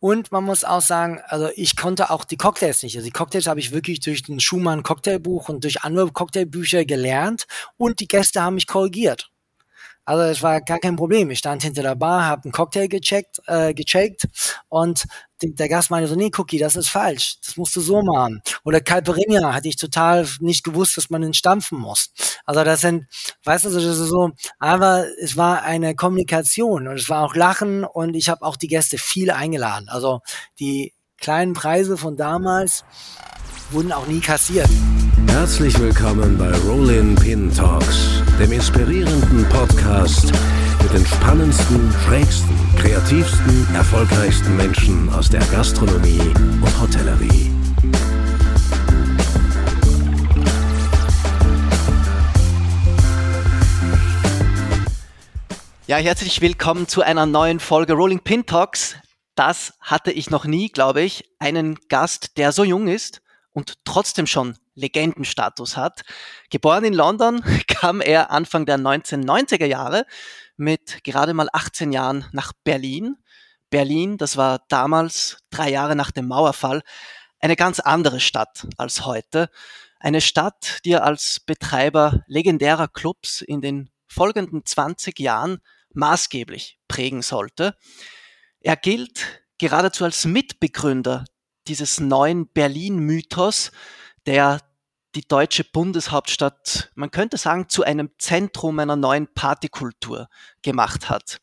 Und man muss auch sagen, also ich konnte auch die Cocktails nicht. Also die Cocktails habe ich wirklich durch den Schumann Cocktailbuch und durch andere Cocktailbücher gelernt und die Gäste haben mich korrigiert. Also es war gar kein Problem. Ich stand hinter der Bar, habe einen Cocktail gecheckt, äh, gecheckt und der Gast meinte so, nee, Cookie, das ist falsch. Das musst du so machen. Oder Calperinia hatte ich total nicht gewusst, dass man ihn stampfen muss. Also das sind, weißt du, das ist so, aber es war eine Kommunikation und es war auch Lachen und ich habe auch die Gäste viel eingeladen. Also die kleinen Preise von damals wurden auch nie kassiert. Herzlich willkommen bei Rollin Pin Talks, dem inspirierenden Podcast mit den spannendsten, schrägsten, kreativsten, erfolgreichsten Menschen aus der Gastronomie und Hotellerie. Ja, herzlich willkommen zu einer neuen Folge Rolling Pin Talks. Das hatte ich noch nie, glaube ich, einen Gast, der so jung ist und trotzdem schon Legendenstatus hat. Geboren in London kam er Anfang der 1990er Jahre mit gerade mal 18 Jahren nach Berlin. Berlin, das war damals, drei Jahre nach dem Mauerfall, eine ganz andere Stadt als heute. Eine Stadt, die er als Betreiber legendärer Clubs in den folgenden 20 Jahren maßgeblich prägen sollte. Er gilt geradezu als Mitbegründer dieses neuen Berlin-Mythos, der die deutsche Bundeshauptstadt, man könnte sagen, zu einem Zentrum einer neuen Partykultur gemacht hat.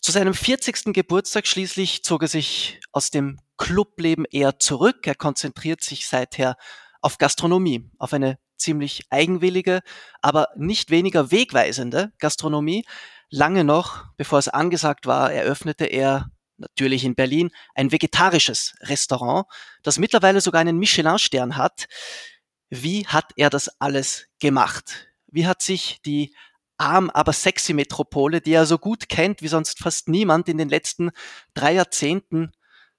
Zu seinem 40. Geburtstag schließlich zog er sich aus dem Clubleben eher zurück. Er konzentriert sich seither auf Gastronomie, auf eine ziemlich eigenwillige, aber nicht weniger wegweisende Gastronomie. Lange noch, bevor es angesagt war, eröffnete er natürlich in Berlin ein vegetarisches Restaurant, das mittlerweile sogar einen Michelin-Stern hat. Wie hat er das alles gemacht? Wie hat sich die arm, aber sexy Metropole, die er so gut kennt wie sonst fast niemand in den letzten drei Jahrzehnten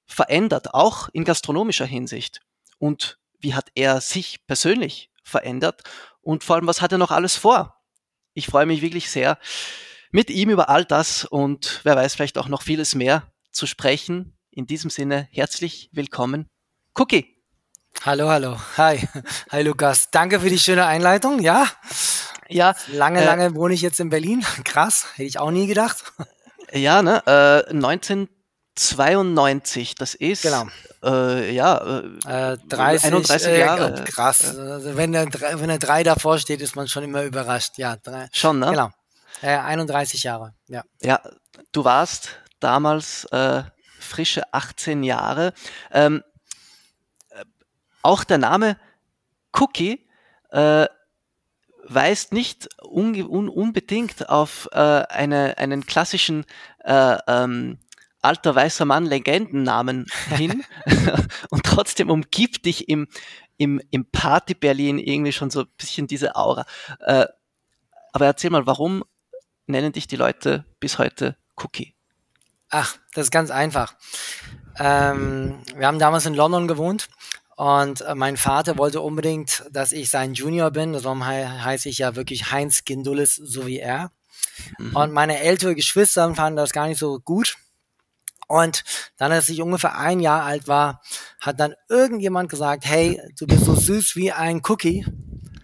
verändert, auch in gastronomischer Hinsicht? Und wie hat er sich persönlich verändert? Und vor allem, was hat er noch alles vor? Ich freue mich wirklich sehr, mit ihm über all das und wer weiß, vielleicht auch noch vieles mehr zu sprechen. In diesem Sinne, herzlich willkommen, Cookie. Hallo, hallo. Hi. Hi, Lukas. Danke für die schöne Einleitung. Ja. Ja. Lange, äh, lange wohne ich jetzt in Berlin. Krass. Hätte ich auch nie gedacht. Ja, ne? Äh, 1992. Das ist. Genau. Äh, ja. Äh, 30, 31 äh, Jahre. krass. Also wenn, der, wenn der drei davor steht, ist man schon immer überrascht. Ja. Drei, schon, ne? Genau. Äh, 31 Jahre. Ja. Ja. Du warst damals äh, frische 18 Jahre. Ähm, auch der Name Cookie äh, weist nicht un un unbedingt auf äh, eine, einen klassischen äh, ähm, alter weißer Mann Legendennamen hin und trotzdem umgibt dich im, im, im Party Berlin irgendwie schon so ein bisschen diese Aura. Äh, aber erzähl mal, warum nennen dich die Leute bis heute Cookie? Ach, das ist ganz einfach. Ähm, wir haben damals in London gewohnt und äh, mein Vater wollte unbedingt, dass ich sein Junior bin. Darum he heiße ich ja wirklich Heinz Gindulis, so wie er. Mhm. Und meine älteren Geschwister fanden das gar nicht so gut. Und dann, als ich ungefähr ein Jahr alt war, hat dann irgendjemand gesagt, hey, du bist so süß wie ein Cookie.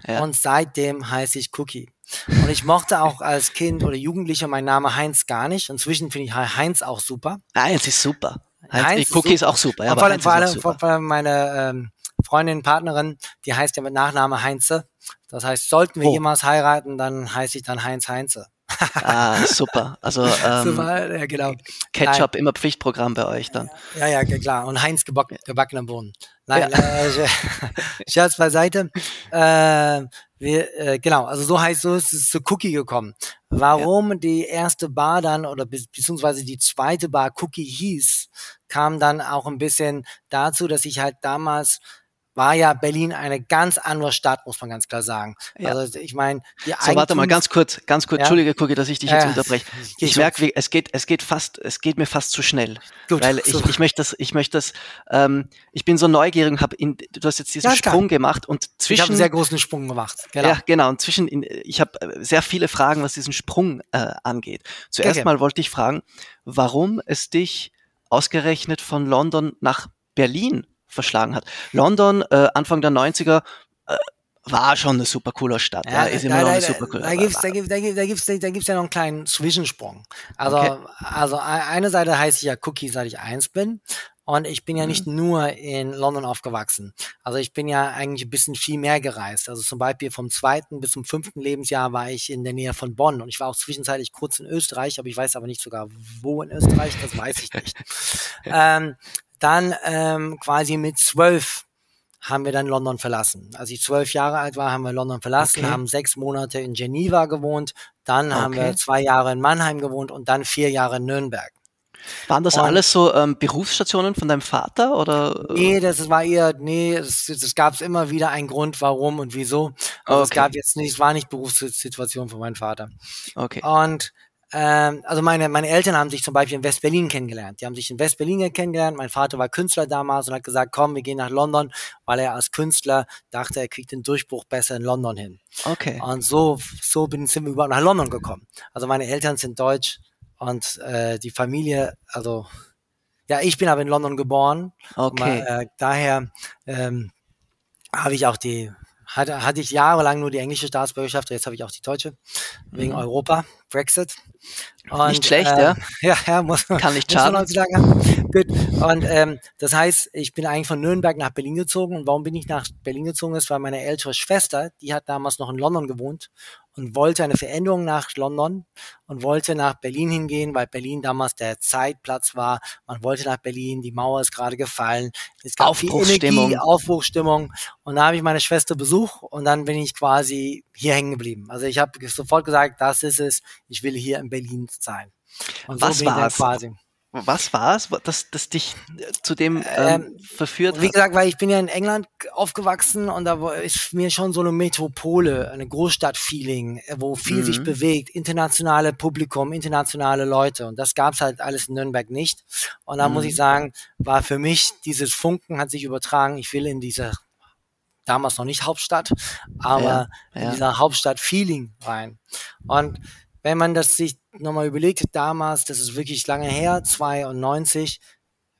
Ja. Und seitdem heiße ich Cookie. Und ich mochte auch als Kind oder Jugendlicher meinen Namen Heinz gar nicht. Inzwischen finde ich Heinz auch super. Heinz ist super. Heinz, Cookie ist auch super. Ja, vor, allem, vor, allem, vor allem meine ähm, Freundin, Partnerin, die heißt ja mit Nachname Heinze. Das heißt, sollten wir oh. jemals heiraten, dann heiße ich dann Heinz Heinze. Ah, super. Also ähm, super, ja, genau. Ketchup Nein. immer Pflichtprogramm bei euch dann. Ja, ja, klar. Und Heinz gebacken, gebackener Bohnen. Nein, ja. äh, Scherz beiseite. Äh, wir, äh, genau, also so heißt so ist es zu Cookie gekommen. Warum ja. die erste Bar dann oder be beziehungsweise die zweite Bar Cookie hieß, kam dann auch ein bisschen dazu, dass ich halt damals war ja Berlin eine ganz andere Stadt, muss man ganz klar sagen. Ja. Also ich meine, die So, warte mal, ganz kurz, ganz kurz, ja? Entschuldige, Cookie, dass ich dich jetzt ja, unterbreche. Ich merke, es geht, es geht fast, es geht mir fast zu schnell. Gut, weil ich, ich möchte das, ich möchte das, ähm, ich bin so neugierig und habe in, du hast jetzt diesen Sprung gemacht und zwischen. Ich habe einen sehr großen Sprung gemacht. Genau. Ja, genau. Und zwischen, in, ich habe sehr viele Fragen, was diesen Sprung äh, angeht. Zuerst okay. mal wollte ich fragen, warum es dich ausgerechnet von London nach Berlin verschlagen hat. London, äh, Anfang der 90er, äh, war schon eine super coole Stadt. Ja, ja ist immer da, noch eine super coole Da gibt's, da gibt's, da gibt's, da gibt's, da gibt's ja noch einen kleinen Zwischensprung. Also, okay. also eine Seite heißt ja Cookie, seit ich eins bin. Und ich bin ja nicht mhm. nur in London aufgewachsen. Also ich bin ja eigentlich ein bisschen viel mehr gereist. Also zum Beispiel vom zweiten bis zum fünften Lebensjahr war ich in der Nähe von Bonn. Und ich war auch zwischenzeitlich kurz in Österreich, aber ich weiß aber nicht sogar, wo in Österreich, das weiß ich nicht. ähm, dann ähm, quasi mit zwölf haben wir dann London verlassen. Als ich zwölf Jahre alt war, haben wir London verlassen, okay. haben sechs Monate in Geneva gewohnt, dann okay. haben wir zwei Jahre in Mannheim gewohnt und dann vier Jahre in Nürnberg. Waren das und, alles so ähm, Berufsstationen von deinem Vater oder? Nee, das war eher, nee, es, gab immer wieder einen Grund, warum und wieso. Also okay. es gab jetzt nicht, es war nicht Berufssituation von meinem Vater. Okay. Und ähm, also meine, meine Eltern haben sich zum Beispiel in West-Berlin kennengelernt. Die haben sich in West-Berlin kennengelernt. Mein Vater war Künstler damals und hat gesagt, komm, wir gehen nach London, weil er als Künstler dachte, er kriegt den Durchbruch besser in London hin. Okay. Und so, so bin, sind wir überhaupt nach London gekommen. Also meine Eltern sind deutsch und äh, die Familie, also ja, ich bin aber in London geboren. Okay. Mal, äh, daher ähm, habe ich auch die hatte, hatte ich jahrelang nur die englische Staatsbürgerschaft, jetzt habe ich auch die deutsche, wegen mhm. Europa, Brexit. Und, nicht schlecht, äh, ja. Ja, ja muss, Kann nicht schaden. Sagen. Gut. Und ähm, das heißt, ich bin eigentlich von Nürnberg nach Berlin gezogen. Und warum bin ich nach Berlin gezogen? Das war meine ältere Schwester, die hat damals noch in London gewohnt und wollte eine Veränderung nach London und wollte nach Berlin hingehen, weil Berlin damals der Zeitplatz war. Man wollte nach Berlin, die Mauer ist gerade gefallen. Es gab viel Energie, Aufbruchstimmung. Und da habe ich meine Schwester besucht und dann bin ich quasi hier hängen geblieben. Also ich habe sofort gesagt, das ist es, ich will hier in Berlin sein. Und Was so war es? Quasi. Was war es, das, das dich äh, zu dem ähm, ähm, verführt Wie gesagt, weil ich bin ja in England aufgewachsen und da ist mir schon so eine Metropole, eine Großstadt-Feeling, äh, wo viel mhm. sich bewegt, internationale Publikum, internationale Leute und das gab's halt alles in Nürnberg nicht. Und da mhm. muss ich mhm. sagen, war für mich dieses Funken hat sich übertragen. Ich will in diese damals noch nicht Hauptstadt, aber ja, ja. in dieser Hauptstadt-Feeling rein. Und wenn man das sich nochmal überlegt, damals, das ist wirklich lange her, 92,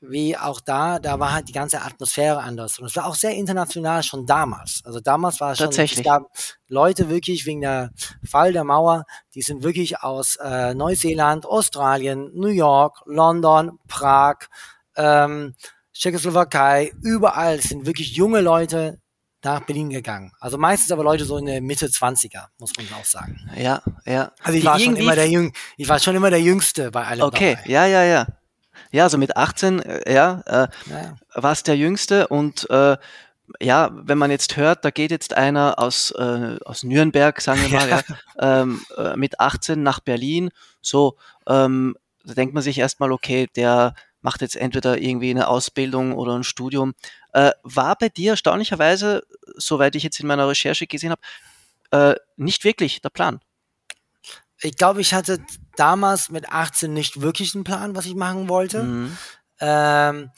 wie auch da, da war halt die ganze Atmosphäre anders. Und es war auch sehr international schon damals. Also damals war es schon, es gab Leute wirklich wegen der Fall der Mauer, die sind wirklich aus äh, Neuseeland, Australien, New York, London, Prag, ähm, Tschechoslowakei, überall sind wirklich junge Leute nach Berlin gegangen. Also meistens aber Leute so in der Mitte 20er, muss man auch sagen. Ja, ja. Also ich war schon immer der Jüng ich war schon immer der Jüngste bei allem. Okay, dabei. ja, ja, ja. Ja, also mit 18, äh, ja, äh, ja. war es der Jüngste und äh, ja, wenn man jetzt hört, da geht jetzt einer aus, äh, aus Nürnberg, sagen wir mal, ja. ja ähm, äh, mit 18 nach Berlin, so, ähm, da denkt man sich erstmal, okay, der macht jetzt entweder irgendwie eine Ausbildung oder ein Studium. Äh, war bei dir erstaunlicherweise, soweit ich jetzt in meiner Recherche gesehen habe, äh, nicht wirklich der Plan? Ich glaube, ich hatte damals mit 18 nicht wirklich einen Plan, was ich machen wollte. Mhm. Ähm,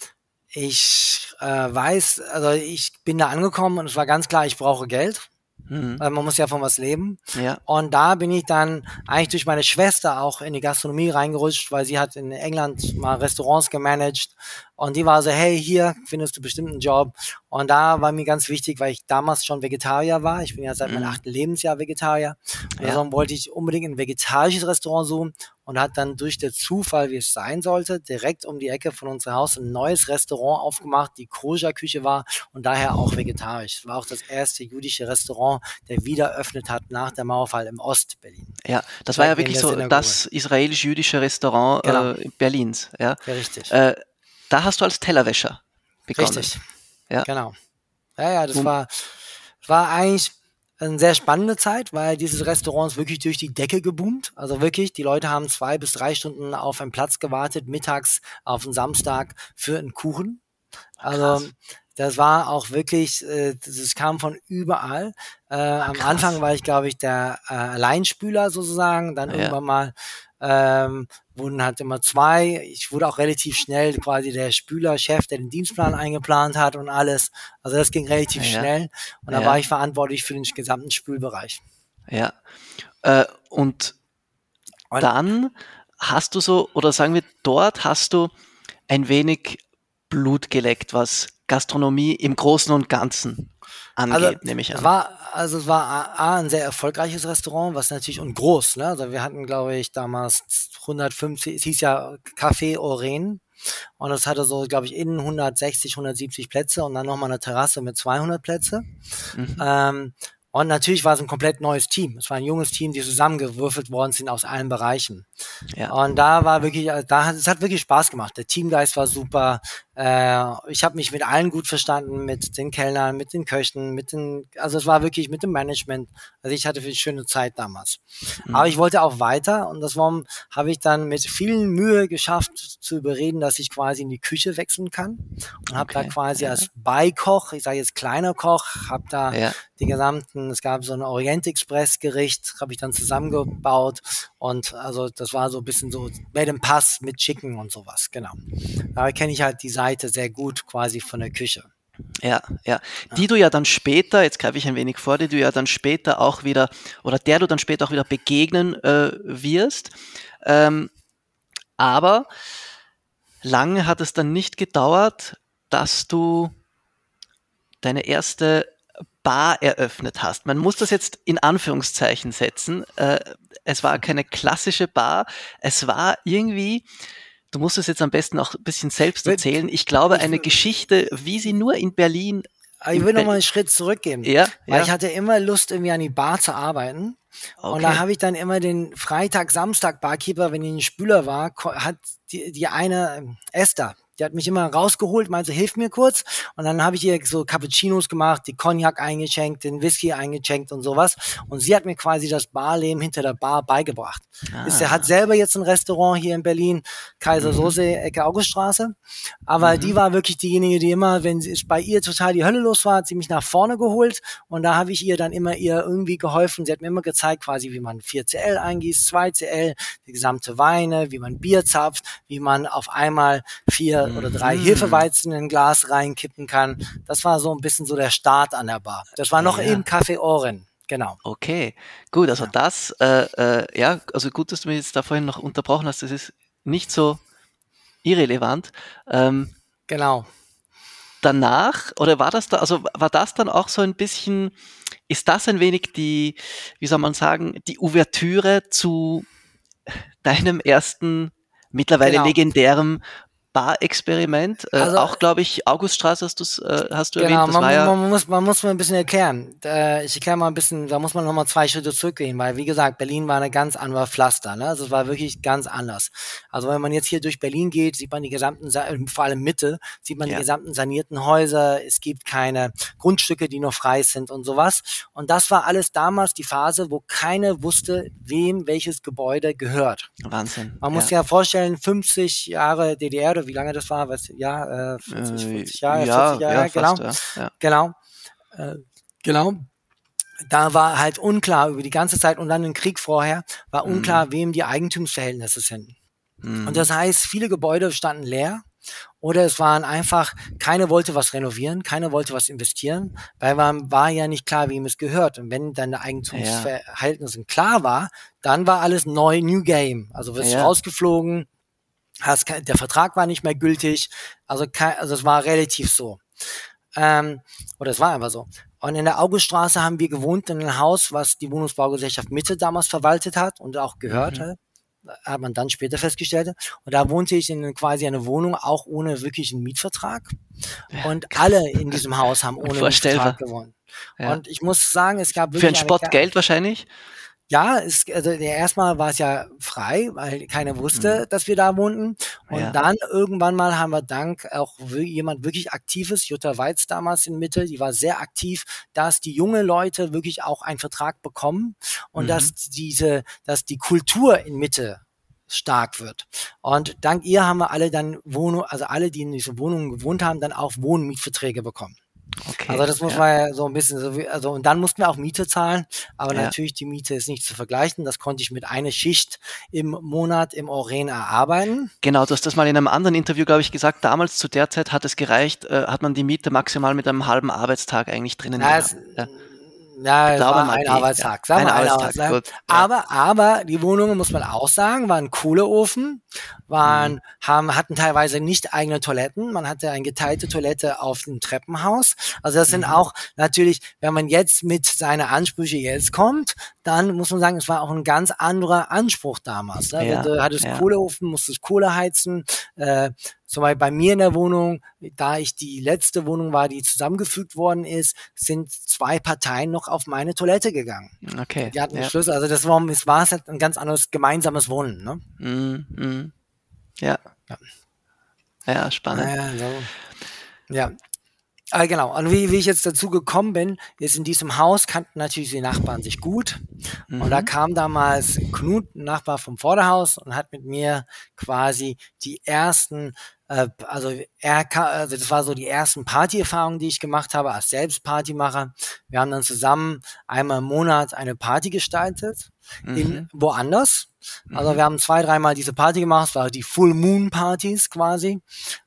ich äh, weiß, also ich bin da angekommen und es war ganz klar, ich brauche Geld. Mhm. Weil man muss ja von was leben. Ja. Und da bin ich dann eigentlich durch meine Schwester auch in die Gastronomie reingerutscht, weil sie hat in England mal Restaurants gemanagt und die war so, hey, hier findest du bestimmt einen Job. Und da war mir ganz wichtig, weil ich damals schon Vegetarier war. Ich bin ja seit meinem mhm. achten Lebensjahr Vegetarier. Ja. Also wollte ich unbedingt ein vegetarisches Restaurant suchen und hat dann durch den Zufall, wie es sein sollte, direkt um die Ecke von unserem Haus ein neues Restaurant aufgemacht, die Koscher-Küche war und daher auch vegetarisch. Es war auch das erste jüdische Restaurant, der wieder öffnet hat nach der Mauerfall im Ost-Berlin. Ja, das war ja wirklich so das israelisch-jüdische Restaurant genau. äh, Berlins. Ja, ja richtig. Äh, da hast du als Tellerwäscher begonnen. Richtig. Ja. Genau. Ja, ja, das war, war eigentlich eine sehr spannende Zeit, weil dieses Restaurant ist wirklich durch die Decke geboomt. Also wirklich, die Leute haben zwei bis drei Stunden auf einen Platz gewartet, mittags auf einen Samstag für einen Kuchen. Also das war auch wirklich, äh, das kam von überall. Äh, am Anfang war ich, glaube ich, der äh, Alleinspüler sozusagen, dann ja. irgendwann mal ähm, wurden halt immer zwei. Ich wurde auch relativ schnell quasi der Spülerchef, der den Dienstplan eingeplant hat und alles. Also das ging relativ ja. schnell. Und da ja. war ich verantwortlich für den gesamten Spülbereich. Ja. Äh, und, und dann hast du so, oder sagen wir, dort hast du ein wenig Blut geleckt, was Gastronomie im Großen und Ganzen angeht, Also, nehme ich es an. war, also es war A, ein sehr erfolgreiches Restaurant, was natürlich und groß, ne? Also wir hatten, glaube ich, damals 150, es hieß ja Café Oren und es hatte so, glaube ich, innen 160, 170 Plätze und dann nochmal eine Terrasse mit 200 Plätze. Mhm. Ähm, und natürlich war es ein komplett neues Team. Es war ein junges Team, die zusammengewürfelt worden sind aus allen Bereichen. Ja. Und da war wirklich, da hat es hat wirklich Spaß gemacht. Der Teamgeist war super. Äh, ich habe mich mit allen gut verstanden, mit den Kellnern, mit den Köchen, mit den, also es war wirklich mit dem Management. Also ich hatte eine schöne Zeit damals. Mhm. Aber ich wollte auch weiter und das war, habe ich dann mit viel Mühe geschafft zu überreden, dass ich quasi in die Küche wechseln kann und habe da Okay, quasi ja. als Beikoch, ich sage jetzt kleiner Koch, habe da Ja. die gesamten, es gab so ein Orient Express Gericht, habe ich dann zusammengebaut und also das war so ein bisschen so Made in Pass mit Chicken und sowas, genau. Da kenne ich halt die Seite sehr gut quasi von der Küche. Ja, ja. Die du ja dann später, jetzt greife ich ein wenig vor, die du ja dann später auch wieder, oder der du dann später auch wieder begegnen äh, wirst. Ähm, aber lange hat es dann nicht gedauert, dass du deine erste Bar eröffnet hast. Man muss das jetzt in Anführungszeichen setzen. Äh, es war keine klassische Bar. Es war irgendwie, du musst es jetzt am besten auch ein bisschen selbst erzählen. Ich glaube, eine Geschichte, wie sie nur in Berlin. Aber ich will noch mal einen Schritt zurückgehen, Ja, weil ja. ich hatte immer Lust, irgendwie an die Bar zu arbeiten. Und da Okay. habe ich dann immer den Freitag, Samstag Barkeeper, wenn ich in den Spüler war, hat die, die eine ähm, Esther, die hat mich immer rausgeholt, meinte, hilf mir kurz. Und dann habe ich ihr so Cappuccinos gemacht, die Cognac eingeschenkt, den Whisky eingeschenkt und sowas. Und sie hat mir quasi das Barleben hinter der Bar beigebracht. Ist, er Ah. hat selber jetzt ein Restaurant hier in Berlin, Kaiser Mhm. Soße, Ecke Auguststraße. Aber die war wirklich diejenige, die immer, wenn es bei ihr total die Hölle los war, hat sie mich nach vorne geholt und da habe ich ihr dann immer ihr irgendwie geholfen. Sie hat mir immer gezeigt, quasi, wie man 4CL eingießt, 2CL, die gesamte Weine, wie man Bier zapft, wie man auf einmal vier oder drei Mhm. Hefeweizen in ein Glas reinkippen kann. Das war so ein bisschen so der Start an der Bar. Das war noch Ja. im Café Oren. Genau. Okay, gut, also das, äh, äh, ja, also gut, dass du mich jetzt da vorhin noch unterbrochen hast, das ist nicht so irrelevant. Ähm, Genau. danach, oder war das da, also war das dann auch so ein bisschen, ist das ein wenig die, wie soll man sagen, die Ouvertüre zu deinem ersten, mittlerweile Genau. legendären Bar-Experiment? Äh, Also- auch, glaube ich, Auguststraße hast, du's, äh, hast du Genau, erwähnt, das man, ja, man, muss, man muss mal ein bisschen erklären. Äh, ich erkläre mal ein bisschen, da muss man nochmal zwei Schritte zurückgehen, weil wie gesagt, Berlin war eine ganz andere Pflaster. Ne? Also es war wirklich ganz anders. Also wenn man jetzt hier durch Berlin geht, sieht man die gesamten, Sa- äh, vor allem Mitte, sieht man Ja. die gesamten sanierten Häuser. Es gibt keine Grundstücke, die noch frei sind und sowas. Und das war alles damals die Phase, wo keiner wusste, wem welches Gebäude gehört. Wahnsinn. Man ja. muss sich ja vorstellen, 50 Jahre DDR oder wie lange das war, was, ja, äh, 50, Äh, 50 Jahre, ja, 40 Jahre, ja, genau. fast, ja, ja. Genau. Äh, genau. Da war halt unklar über die ganze Zeit und dann im Krieg vorher war unklar, wem die Eigentumsverhältnisse sind. Mhm. Und das heißt, viele Gebäude standen leer oder es waren einfach, keiner wollte was renovieren, keiner wollte was investieren, weil man war ja nicht klar, wem es gehört. Und wenn deine Eigentumsverhältnisse klar war, dann war alles neu, New Game. Also wirst du Ja. rausgeflogen, hast der Vertrag war nicht mehr gültig, also, kein, also es war relativ so. Ähm, oder es war einfach so. Und in der Auguststraße haben wir gewohnt in einem Haus, was die Wohnungsbaugesellschaft Mitte damals verwaltet hat und auch gehört hat. Hat man dann später festgestellt. Und da wohnte ich in quasi einer Wohnung, auch ohne wirklichen Mietvertrag. Und alle in diesem Haus haben ohne. Mietvertrag gewohnt. Ja. Und ich muss sagen, es gab Für wirklich ein eine Spott Geld wahrscheinlich? Ja, es, also der erstmal war es ja frei, weil keiner wusste, dass wir da wohnten. Und Mhm. Ja. dann irgendwann mal haben wir dank auch jemand wirklich aktives, Jutta Weiz damals in Mitte, die war sehr aktiv, dass die junge Leute wirklich auch einen Vertrag bekommen und Mhm. dass diese, dass die Kultur in Mitte stark wird. Und dank ihr haben wir alle dann Wohnung, also alle, die in diesen Wohnungen gewohnt haben, dann auch Wohnmietverträge bekommen. Okay. Also das muss ja. man ja so ein bisschen so wie, also und dann mussten wir auch Miete zahlen, aber Ja. natürlich die Miete ist nicht zu vergleichen. Das konnte ich mit einer Schicht im Monat im Oren erarbeiten. Genau, du hast das mal in einem anderen Interview, glaube ich, gesagt. Damals zu der Zeit hat es gereicht, äh, hat man die Miete maximal mit einem halben Arbeitstag eigentlich drinnen Ja, es, Ja. Ja, es glaube ein Arbeitstag. ja, Sagen wir ein Arbeitstag, gut, ja. Aber, aber die Wohnungen, muss man auch sagen, waren Kohleofen, waren, Mhm. haben, hatten teilweise nicht eigene Toiletten. Man hatte eine geteilte Toilette auf dem Treppenhaus. Also das sind Mhm. auch natürlich, wenn man jetzt mit seinen Ansprüche jetzt kommt, dann muss man sagen, es war auch ein ganz anderer Anspruch damals. Ne? Ja, du hattest. Kohleofen, musstest Kohle heizen. Äh, zum Beispiel bei mir in der Wohnung, da ich die letzte Wohnung war, die zusammengefügt worden ist, sind zwei Parteien noch auf meine Toilette gegangen. Okay. Die hatten ja. Schlüssel, also das war, es war halt ein ganz anderes gemeinsames Wohnen. Ne? Mm, mm. Ja. Ja. Ja, spannend. Ja, so. ja. Ah, genau. Und wie, wie ich jetzt dazu gekommen bin, ist in diesem Haus kannten natürlich die Nachbarn sich gut. Und da Mhm. kam damals Knut, ein Nachbar vom Vorderhaus, und hat mit mir quasi die ersten, äh, also er also das war so die ersten Partyerfahrungen, die ich gemacht habe als Selbstpartymacher. Wir haben dann zusammen einmal im Monat eine Party gestaltet, in woanders. Also wir haben zwei, dreimal diese Party gemacht, das war die Full Moon Partys quasi.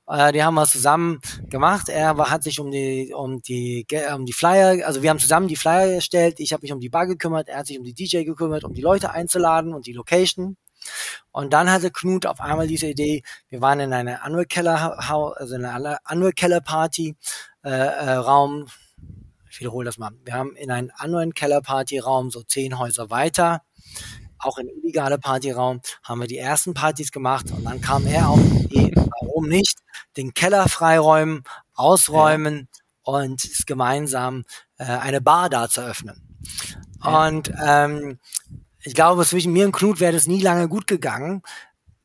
Äh, die haben wir zusammen gemacht. Er hat sich um die, um die, um die Flyer, also wir haben zusammen die Flyer erstellt. Ich habe mich um die Bar gekümmert, er hat sich um die DJ gekümmert, um die Leute einzuladen und die Location. Und dann hatte Knut auf einmal diese Idee, wir waren in einer Annual Keller, also in einer Annual Keller Party, äh, äh, Raum, ich wiederhole das mal, wir haben in einen anderen Keller Party Raum, so zehn Häuser weiter, auch im illegale Partyraum, haben wir die ersten Partys gemacht und dann kam er auf die Idee, warum nicht, den Keller freiräumen, ausräumen und es gemeinsam äh, eine Bar da zu öffnen. Und ähm, ich glaube, zwischen mir und Knut wäre das nie lange gut gegangen,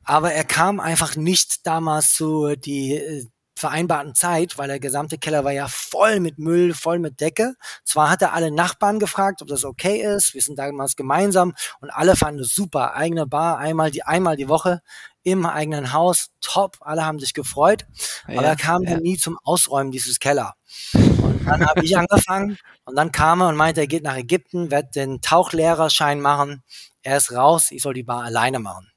aber er kam einfach nicht damals zu die äh, vereinbarten Zeit, weil der gesamte Keller war ja voll mit Müll, voll mit Decke. Zwar hat er alle Nachbarn gefragt, ob das okay ist. Wir sind damals gemeinsam und alle fanden es super. Eigene Bar, einmal die, einmal die Woche im eigenen Haus. Top. Alle haben sich gefreut. Aber Ja, er kam ja. nie zum Ausräumen dieses Keller. Und dann habe ich angefangen und dann kam er und meinte, er geht nach Ägypten, wird den Tauchlehrerschein machen. Er ist raus, ich soll die Bar alleine machen.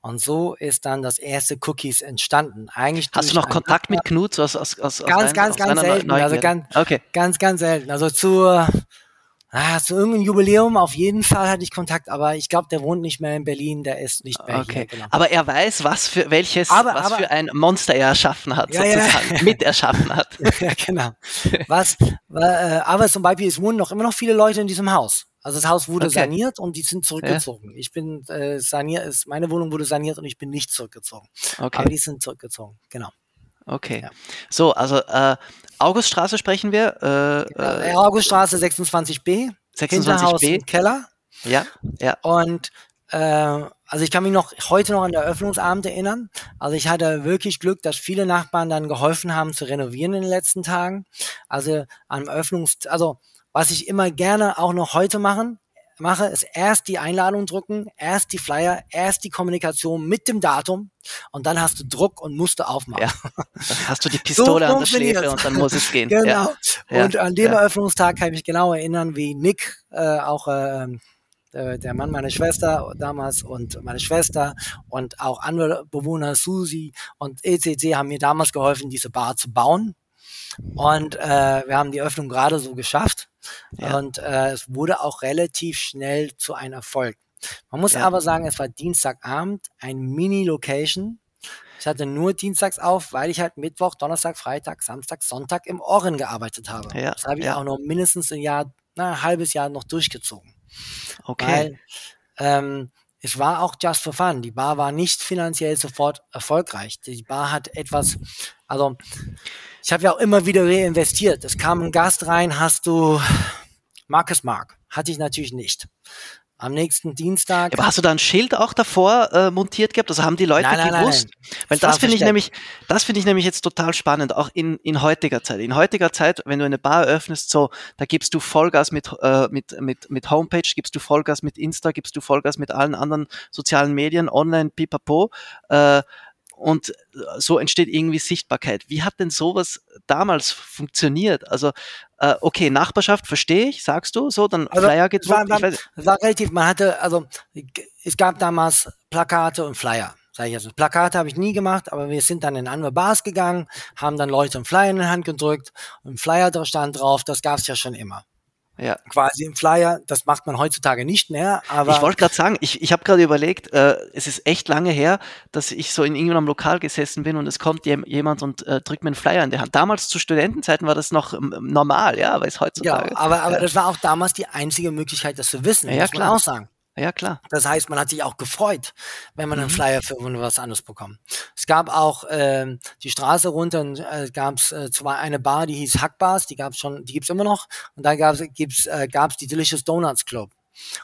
Und so ist dann das erste Cookies entstanden. Eigentlich Hast du noch Kontakt mit Knut? Aus, aus, aus, aus Ganz, rein- ganz, aus ganz selten. Also Neugierde? ganz- okay. Ganz, ganz selten. Also zu, ah, zu irgendeinem Jubiläum auf jeden Fall hatte ich Kontakt, aber ich glaube, der wohnt nicht mehr in Berlin, der ist nicht mehr Okay. hier. Genau. Aber er weiß, was für welches, Aber- was aber- für ein Monster er erschaffen hat, Ja, ja. sozusagen, mit erschaffen hat. ja, genau. Was, äh, aber zum Beispiel, es wohnen noch immer noch viele Leute in diesem Haus. Also das Haus wurde Okay. saniert und die sind zurückgezogen. Ich bin äh, saniert, ist, meine Wohnung wurde saniert und ich bin nicht zurückgezogen. Aber Okay, die sind zurückgezogen, genau. okay. Ja. So, also äh, Auguststraße sprechen wir. Äh, Äh, äh, Auguststraße 26b, Hinterhaus 26b. im Keller. Ja, ja. Und äh, also ich kann mich noch heute noch an der Eröffnungsabend erinnern. Also ich hatte wirklich Glück, dass viele Nachbarn dann geholfen haben zu renovieren in den letzten Tagen. Also am Eröffnungs, also was ich immer gerne auch noch heute machen mache, ist erst die Einladung drücken, erst die Flyer, erst die Kommunikation mit dem Datum und dann hast du Druck und musst du aufmachen. Ja. Dann hast du die Pistole an der. Schläfe und dann muss es gehen. Genau. Ja. Ja, Und an dem ja. Eröffnungstag kann ich mich genau erinnern, wie Nick, äh, auch der, der Mann meiner Schwester damals und meine Schwester und auch andere Bewohner, Susi und ECC haben mir damals geholfen, diese Bar zu bauen. Und äh, wir haben die Öffnung gerade so geschafft. Ja. Und äh, es wurde auch relativ schnell zu einem Erfolg. Man muss Ja. aber sagen, es war Dienstagabend, ein Mini-Location. Ich hatte nur dienstags auf, weil ich halt Mittwoch, Donnerstag, Freitag, Samstag, Sonntag im Ohren gearbeitet habe. Ja, Das habe ich auch noch mindestens ein Jahr, na, ein halbes Jahr noch durchgezogen. Okay. Weil ähm, es war auch just for fun. Die Bar war nicht finanziell sofort erfolgreich. Die Bar hat etwas, also ich habe ja auch immer wieder reinvestiert. Es kam ein Gast rein, hast du Marcus Mark. Hatte ich natürlich nicht. Am nächsten Dienstag. Aber hast du da ein Schild auch davor äh, montiert gehabt? Also haben die Leute Nein, nein, nein, gewusst? nein. Weil Es war das finde ich nämlich, das finde ich nämlich jetzt total spannend, auch in, in heutiger Zeit. In heutiger Zeit, wenn du eine Bar öffnest, so, da gibst du Vollgas mit, äh, mit, mit, mit Homepage, gibst du Vollgas mit Insta, gibst du Vollgas mit allen anderen sozialen Medien, online, pipapo. Äh, und so entsteht irgendwie Sichtbarkeit. Wie hat denn sowas damals funktioniert? Also, äh, okay, Nachbarschaft verstehe ich, sagst du, so, dann Also, Flyer war, gedruckt. War, es war relativ, man hatte, also es gab damals Plakate und Flyer. Sag ich also. Plakate habe ich nie gemacht, aber wir sind dann in andere Bars gegangen, haben dann Leute einen Flyer in die Hand gedrückt und ein Flyer da stand drauf, das gab es ja schon immer. Ja. quasi im Flyer. Das macht man heutzutage nicht mehr. Aber ich wollte gerade sagen, ich, ich habe gerade überlegt, äh, es ist echt lange her, dass ich so in irgendeinem Lokal gesessen bin und es kommt jemand und äh, drückt mir einen Flyer in die Hand. Damals zu Studentenzeiten war das noch ähm, normal, ja, aber ist heutzutage. Ja, aber, aber ja. das war auch damals die einzige Möglichkeit, das zu wissen, ja, muss klar. man auch sagen. Ja, klar. Das heißt, man hat sich auch gefreut, wenn man einen mhm. Flyer für was anderes bekommt. Es gab auch ähm, die Straße runter, äh, gab es äh, zwar eine Bar, die hieß Hackbars, die gab's schon, die gibt's immer noch. Und da gab's gibt's äh, gab's die Delicious Donuts Club.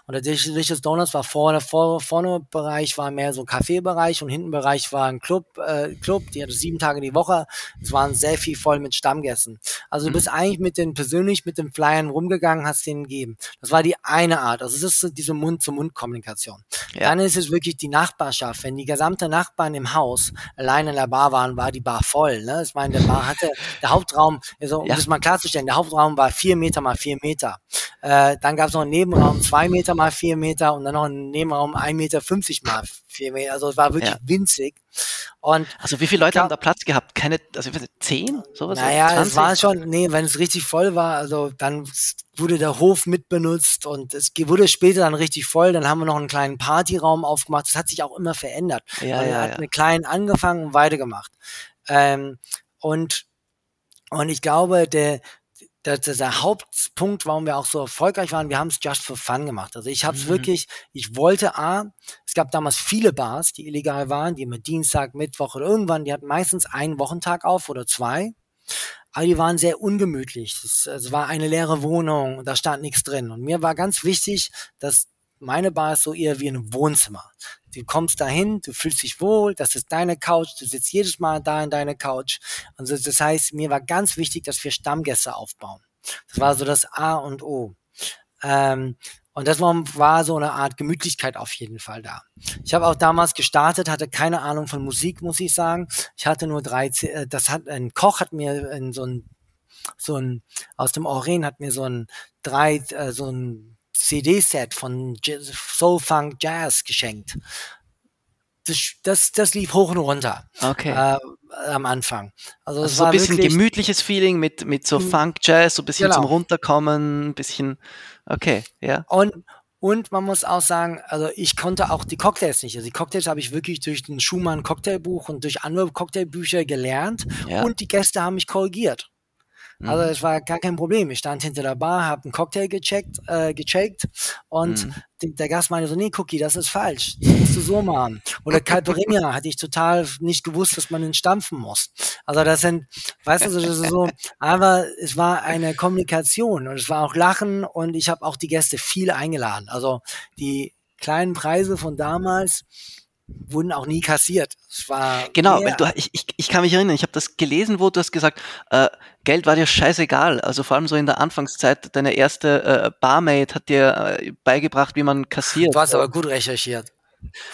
Und der Delicious Donuts war vorne, vor, vorne Bereich war mehr so ein Kaffeebereich und hinten Bereich war ein Club, äh, Club, die hatte sieben Tage die Woche. Es waren sehr viel voll mit Stammgästen. Also du mhm. bist eigentlich mit den persönlich mit den Flyern rumgegangen, hast denen gegeben. Das war die eine Art. Also es ist diese Mund-zu-Mund-Kommunikation. Ja. Dann ist es wirklich die Nachbarschaft. Wenn die gesamte Nachbarn im Haus allein in der Bar waren, war die Bar voll. Ne? Ich meine, der Bar hatte der Hauptraum, also, um ja. das mal klarzustellen, der Hauptraum war vier Meter mal vier Meter. Äh, dann gab es noch einen Nebenraum, zwei Meter mal vier Meter und dann noch ein Nebenraum ein Meter fünfzig mal vier Meter. Also es war wirklich ja. winzig. Und also wie viele Leute haben da Platz gehabt? Keine, also zehn? Sowas? Naja, es war schon, nee, wenn es richtig voll war, also dann wurde der Hof mitbenutzt und es wurde später dann richtig voll. Dann haben wir noch einen kleinen Partyraum aufgemacht. Das hat sich auch immer verändert. Ja, ja, hat ja. mit kleinen angefangen und weitergemacht. Ähm, und und ich glaube, der, der, der, der Hauptpunkt, warum wir auch so erfolgreich waren, wir haben es just for fun gemacht. Also ich habe es mhm. wirklich, ich wollte A, es gab damals viele Bars, die illegal waren, die immer Dienstag, Mittwoch oder irgendwann, die hatten meistens einen Wochentag auf oder zwei. Aber die waren sehr ungemütlich. Es, es war eine leere Wohnung und da stand nichts drin. Und mir war ganz wichtig, dass meine Bar ist so eher wie ein Wohnzimmer. Du kommst dahin, du fühlst dich wohl, das ist deine Couch, du sitzt jedes Mal da in deiner Couch. Also das heißt, mir war ganz wichtig, dass wir Stammgäste aufbauen. Das war so das A und O. Ähm, und das war, war so eine Art Gemütlichkeit auf jeden Fall da. Ich habe auch damals gestartet, hatte keine Ahnung von Musik, muss ich sagen. Ich hatte nur drei, äh, das hat, ein Koch hat mir in so ein, so ein, aus dem Oren hat mir so ein drei, äh, so ein CD-Set von Soul Funk Jazz geschenkt. Das, das, das lief hoch und runter. Okay. Äh, am Anfang. Also, also so ein bisschen gemütliches Feeling mit, mit so hm. Funk Jazz, so ein bisschen genau. zum Runterkommen, ein bisschen, okay, ja. Und, und man muss auch sagen, also ich konnte auch die Cocktails nicht. Also die Cocktails habe ich wirklich durch den Schumann Cocktailbuch und durch andere Cocktailbücher gelernt. Ja. Und die Gäste haben mich korrigiert. Also mhm. es war gar kein Problem. Ich stand hinter der Bar, habe einen Cocktail gecheckt, äh, gecheckt und mhm. die, der Gast meinte so, nee, Cookie, das ist falsch. Das musst du so machen. Oder Calperinia hatte ich total nicht gewusst, dass man ihn stampfen muss. Also das sind, weißt du, das ist so, aber es war eine Kommunikation und es war auch Lachen und ich habe auch die Gäste viel eingeladen. Also die kleinen Preise von damals, wurden auch nie kassiert. Es war genau, weil du, ich, ich, ich kann mich erinnern, ich habe das gelesen, wo du hast gesagt, äh, Geld war dir scheißegal. Also vor allem so in der Anfangszeit, deine erste äh, Barmaid hat dir äh, beigebracht, wie man kassiert. Du hast aber gut recherchiert.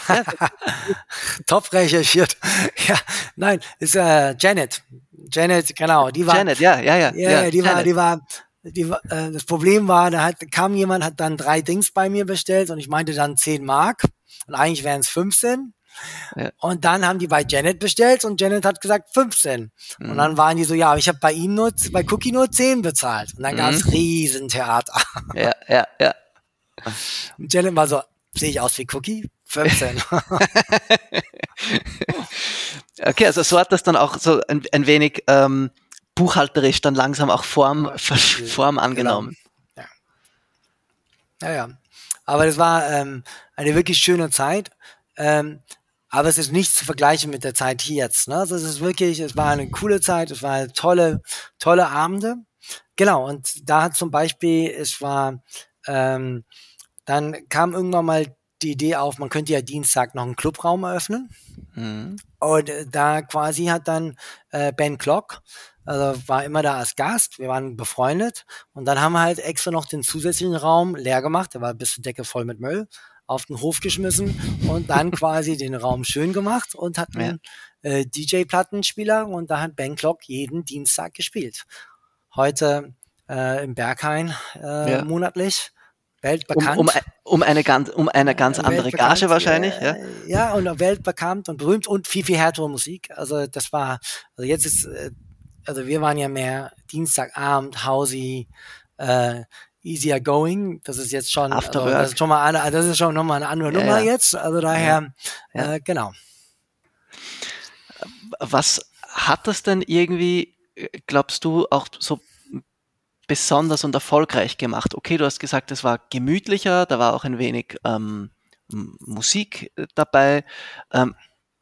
Top recherchiert. ja, nein, ist äh, Janet. Janet, genau, die war. Janet, ja, ja, ja. Ja, ja die Janet. war, die war, die, äh, das Problem war, da hat, kam jemand, hat dann drei Dings bei mir bestellt und ich meinte dann 10 Mark und eigentlich wären es 15. Ja. Und dann haben die bei Janet bestellt und Janet hat gesagt 15. Mhm. Und dann waren die so, ja, ich habe bei ihm nur, bei Cookie nur 10 bezahlt. Und dann mhm. gab es Riesentheater. Ja, ja, ja. Und Janet war so, sehe ich aus wie Cookie? 15. okay, also so hat das dann auch so ein, ein wenig ähm, buchhalterisch dann langsam auch Form, Form angenommen. Genau. Ja. ja, ja. Aber das war ähm, eine wirklich schöne Zeit. Ähm, aber es ist nichts zu vergleichen mit der Zeit hier jetzt. Ne? Also es ist wirklich, es war eine coole Zeit, es war tolle, tolle Abende. Genau, und da hat zum Beispiel, es war, ähm, dann kam irgendwann mal die Idee auf, man könnte ja Dienstag noch einen Clubraum eröffnen. Mhm. Und da quasi hat dann äh, Ben Clock, also war immer da als Gast, wir waren befreundet und dann haben wir halt extra noch den zusätzlichen Raum leer gemacht, der war bis zur Decke voll mit Müll, auf den Hof geschmissen und dann quasi den Raum schön gemacht und hatten ja. äh, DJ-Plattenspieler und da hat Ben Clock jeden Dienstag gespielt. Heute äh, im Berghain äh, ja. monatlich weltbekannt. Um, um, um, eine ganz, um eine ganz andere Gage wahrscheinlich, ja. Ja, und weltbekannt und berühmt und viel, viel härtere Musik. Also das war, also jetzt ist, äh, also wir waren ja mehr Dienstagabend, Hausi, äh, Easier Going. Das ist jetzt schon, After also, das ist schon mal eine, das ist schon nochmal eine andere Ja, Nummer ja. jetzt. Also daher, Ja. Äh, genau. Was hat das denn irgendwie, glaubst du, auch so besonders und erfolgreich gemacht? Okay, du hast gesagt, es war gemütlicher, da war auch ein wenig ähm, Musik dabei. Ähm,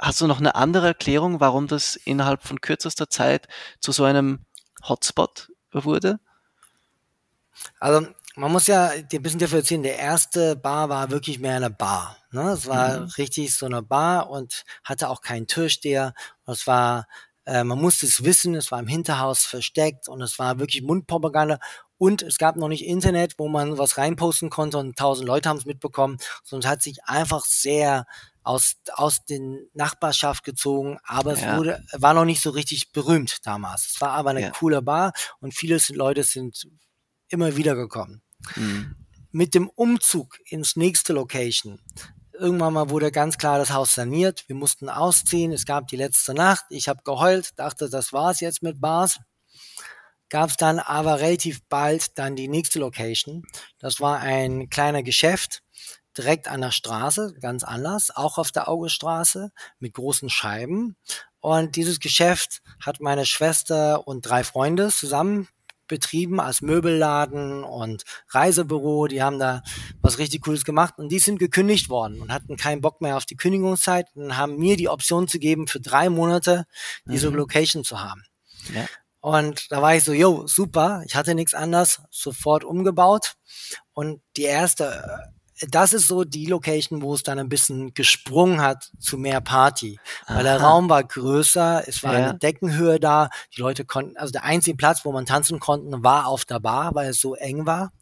hast du noch eine andere Erklärung, warum das innerhalb von kürzester Zeit zu so einem Hotspot wurde? Also man muss ja ein bisschen differenzieren. Der erste Bar war wirklich mehr eine Bar. Ne? Es war Mhm. richtig so eine Bar und hatte auch keinen Türsteher. Es war, äh, man musste es wissen, es war im Hinterhaus versteckt und es war wirklich Mundpropaganda. Und es gab noch nicht Internet, wo man was reinposten konnte und tausend Leute haben es mitbekommen, sondern es hat sich einfach sehr aus, aus den Nachbarschaft gezogen, aber es Ja. wurde, war noch nicht so richtig berühmt damals. Es war aber eine Ja. coole Bar und viele Leute sind immer wieder gekommen. Mhm. Mit dem Umzug ins nächste Location, irgendwann mal wurde ganz klar das Haus saniert. Wir mussten ausziehen. Es gab die letzte Nacht. Ich habe geheult, dachte, das war's jetzt mit Bars. Gab es dann aber relativ bald dann die nächste Location. Das war ein kleiner Geschäft direkt an der Straße, ganz anders, auch auf der Augestraße mit großen Scheiben. Und dieses Geschäft hat meine Schwester und drei Freunde zusammen betrieben als Möbelladen und Reisebüro. Die haben da was richtig Cooles gemacht und die sind gekündigt worden und hatten keinen Bock mehr auf die Kündigungszeit und haben mir die Option zu geben, für drei Monate diese Mhm. Location zu haben. Ja. Und da war ich so, yo, super, ich hatte nichts anderes, sofort umgebaut. Und die erste, das ist so die Location, wo es dann ein bisschen gesprungen hat zu mehr Party. Weil der Aha. Raum war größer, es war Ja. eine Deckenhöhe da, die Leute konnten, also der einzige Platz, wo man tanzen konnte, war auf der Bar, weil es so eng war.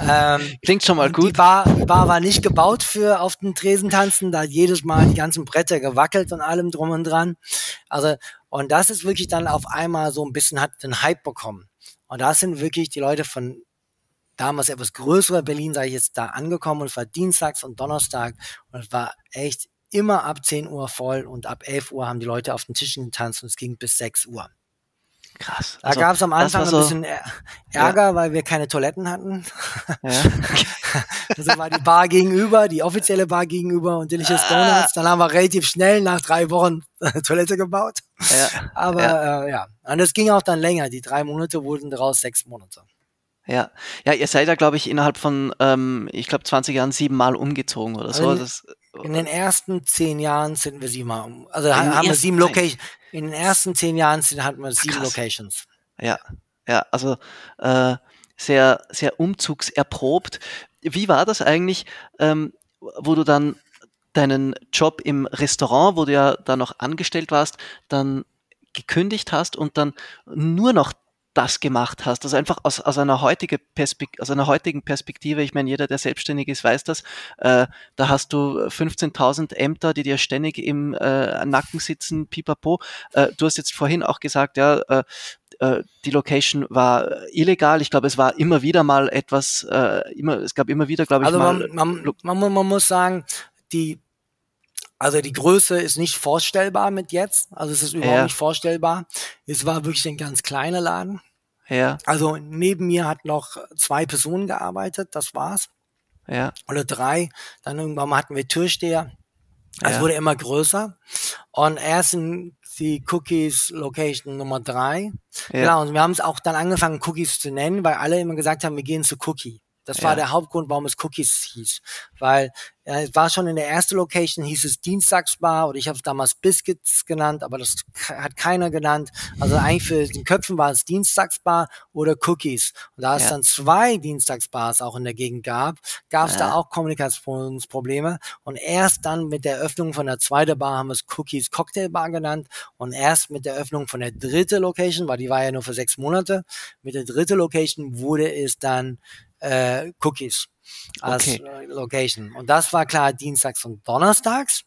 Ähm, Klingt schon mal und Die gut. Bar, die Bar war nicht gebaut für auf den Tresen tanzen, da hat jedes Mal die ganzen Bretter gewackelt und allem drum und dran. Also, und das ist wirklich dann auf einmal so ein bisschen hat den Hype bekommen. Und da sind wirklich die Leute von damals etwas größerer Berlin, sage ich jetzt, da angekommen und es war Dienstags und Donnerstag und es war echt immer ab 10 Uhr voll und ab 11 Uhr haben die Leute auf den Tischen getanzt und es ging bis 6 Uhr. Krass. Da Also, gab es am Anfang war ein so- bisschen Ärger, weil wir keine Toiletten hatten. Ja. Also war die Bar gegenüber, die offizielle Bar gegenüber und Delicious Ah. Donuts. Dann haben wir relativ schnell nach drei Wochen Toilette gebaut. Ja. Aber Ja. ja. Äh, ja, und das ging auch dann länger. Die drei Monate wurden daraus sechs Monate. Ja, ja, ihr seid ja, glaube ich, innerhalb von, ähm, ich glaube, 20 Jahren siebenmal umgezogen oder so. Also Das, In den ersten zehn Jahren sind wir siebenmal um. Also haben wir sieben? Locations. In den ersten zehn Jahren sind, hatten wir sieben krass. Locations. ja, ja, also äh, sehr, sehr umzugserprobt. Wie war das eigentlich, ähm, wo du dann deinen Job im Restaurant, wo du ja da noch angestellt warst, dann gekündigt hast und dann nur noch das gemacht hast. Also einfach aus, aus, einer, heutige Perspek aus einer heutigen Perspektive, ich meine, jeder, der selbstständig ist, weiß das, äh, da hast du 15.000 Ämter, die dir ständig im äh, Nacken sitzen, pipapo. Äh, du hast jetzt vorhin auch gesagt, ja, äh, äh, die Location war illegal. Ich glaube, es war immer wieder mal etwas, äh, immer, es gab immer wieder, glaube ich, Also mal. man, man, man, mu- man muss sagen, die, also die Größe ist nicht vorstellbar mit jetzt. Also es ist überhaupt Ja. nicht vorstellbar. Es war wirklich ein ganz kleiner Laden. ja, Also neben mir hat noch zwei Personen gearbeitet, das war's. ja, Oder drei. Dann irgendwann mal hatten wir Türsteher. Es Ja. wurde immer größer. Und erst in die Cookies Location Nummer drei. ja, Genau, und wir haben es auch dann angefangen, Cookies zu nennen, weil alle immer gesagt haben, wir gehen zu Cookie. Das war Ja. der Hauptgrund, warum es Cookies hieß. Weil ja, es war schon in der ersten Location, hieß es Dienstagsbar oder ich habe es damals Biscuits genannt, aber das hat keiner genannt. Also eigentlich für den Köpfen war es Dienstagsbar oder Cookies. Und da es Ja. dann zwei Dienstagsbars auch in der Gegend gab, gab es da auch Kommunikationsprobleme. Und erst dann mit der Öffnung von der zweiten Bar haben wir es Cookies Cocktail Bar genannt. Und erst mit der Öffnung von der dritten Location, weil die war ja nur für sechs Monate, mit der dritten Location wurde es dann äh, Cookies als Okay. äh, Location. Und das war klar dienstags und donnerstags.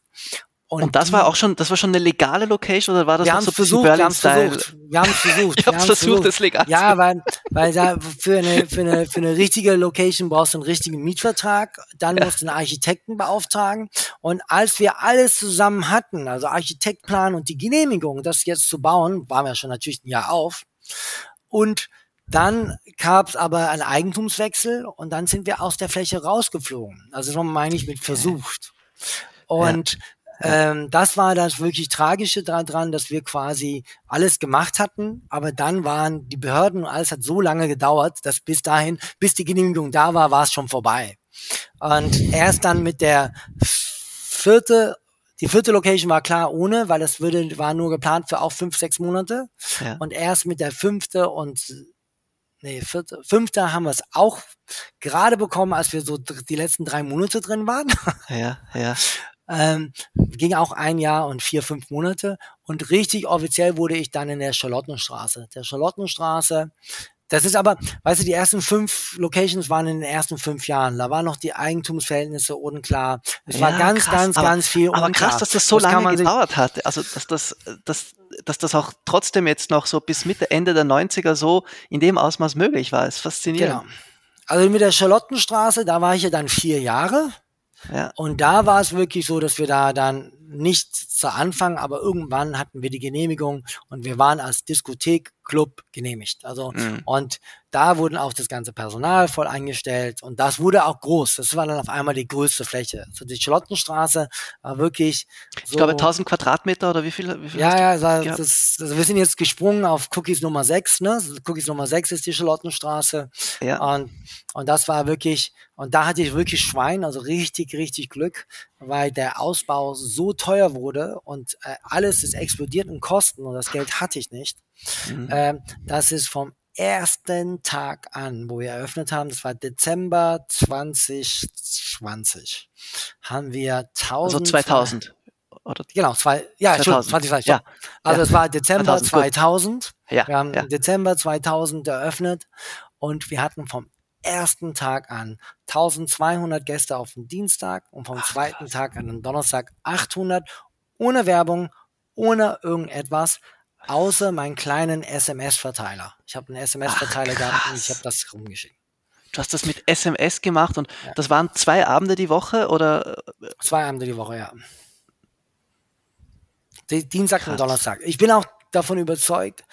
Und das war auch schon, das war schon eine legale Location oder war das wir noch haben so versucht, wir haben versucht, wir haben es versucht. Ich wir hab's haben's versucht, es legal Ja, weil, weil da für eine, für eine, für eine richtige Location brauchst du einen richtigen Mietvertrag, dann musst du einen Architekten beauftragen. Und als wir alles zusammen hatten, also Architektplan und die Genehmigung, das jetzt zu bauen, waren wir schon natürlich ein Jahr auf. Und dann gab es aber einen Eigentumswechsel und dann sind wir aus der Fläche rausgeflogen. Also das meine ich mit versucht. Und ja. ähm, das war das wirklich Tragische daran, dass wir quasi alles gemacht hatten, aber dann waren die Behörden und alles hat so lange gedauert, dass bis dahin, bis die Genehmigung da war, war es schon vorbei. Und erst dann mit der vierte die vierte Location war klar ohne, weil das würde, war nur geplant für auch fünf, sechs Monate. Ja. Und erst mit der fünfte und nee, vierte, fünfte haben wir es auch gerade bekommen, als wir so die letzten drei Monate drin waren. Ja, ja. ähm, ging auch ein Jahr und vier, fünf Monate. Und richtig offiziell wurde ich dann in der Charlottenstraße. Der Charlottenstraße das ist aber, weißt du, die ersten fünf Locations waren in den ersten fünf Jahren. Da waren noch die Eigentumsverhältnisse unklar. Es ja, war ganz, krass, ganz, aber, ganz viel unklar. Aber krass, dass das so das lange gedauert hat. Also, dass das, dass, dass das auch trotzdem jetzt noch so bis Mitte, Ende der 90er so in dem Ausmaß möglich war. ist faszinierend. Genau. Also mit der Charlottenstraße, da war ich ja dann vier Jahre. Ja. Und da war es wirklich so, dass wir da dann nicht zu Anfang, aber irgendwann hatten wir die Genehmigung und wir waren als Diskothekclub genehmigt. Also mhm. und da wurden auch das ganze Personal voll eingestellt und das wurde auch groß. Das war dann auf einmal die größte Fläche. Also die Charlottenstraße war wirklich. So, ich glaube 1000 Quadratmeter oder wie viel? Wie viel ja, ja, das, das, also wir sind jetzt gesprungen auf Cookies Nummer 6. Ne? Cookies Nummer 6 ist die Charlottenstraße. Ja. Und, und das war wirklich, und da hatte ich wirklich Schwein, also richtig, richtig Glück, weil der Ausbau so teuer wurde und äh, alles ist explodiert in Kosten und das Geld hatte ich nicht. Mhm. Ähm, das ist vom ersten Tag an, wo wir eröffnet haben, das war Dezember 2020, haben wir 1000. Also 2000. Oder? Genau, zwei, ja, 2000. 2020. Ja. Also ja. es war Dezember 2000. 2000. Ja. Wir haben ja. Dezember 2000 eröffnet und wir hatten vom ersten Tag an 1200 Gäste auf den Dienstag und vom Ach, zweiten Tag an den Donnerstag 800 ohne Werbung, ohne irgendetwas, außer meinen kleinen SMS-Verteiler. Ich habe einen SMS-Verteiler gehabt und ich habe das rumgeschickt. Du hast das mit SMS gemacht und ja. das waren zwei Abende die Woche oder? Zwei Abende die Woche, ja. Dienstag Krass. und Donnerstag. Ich bin auch davon überzeugt,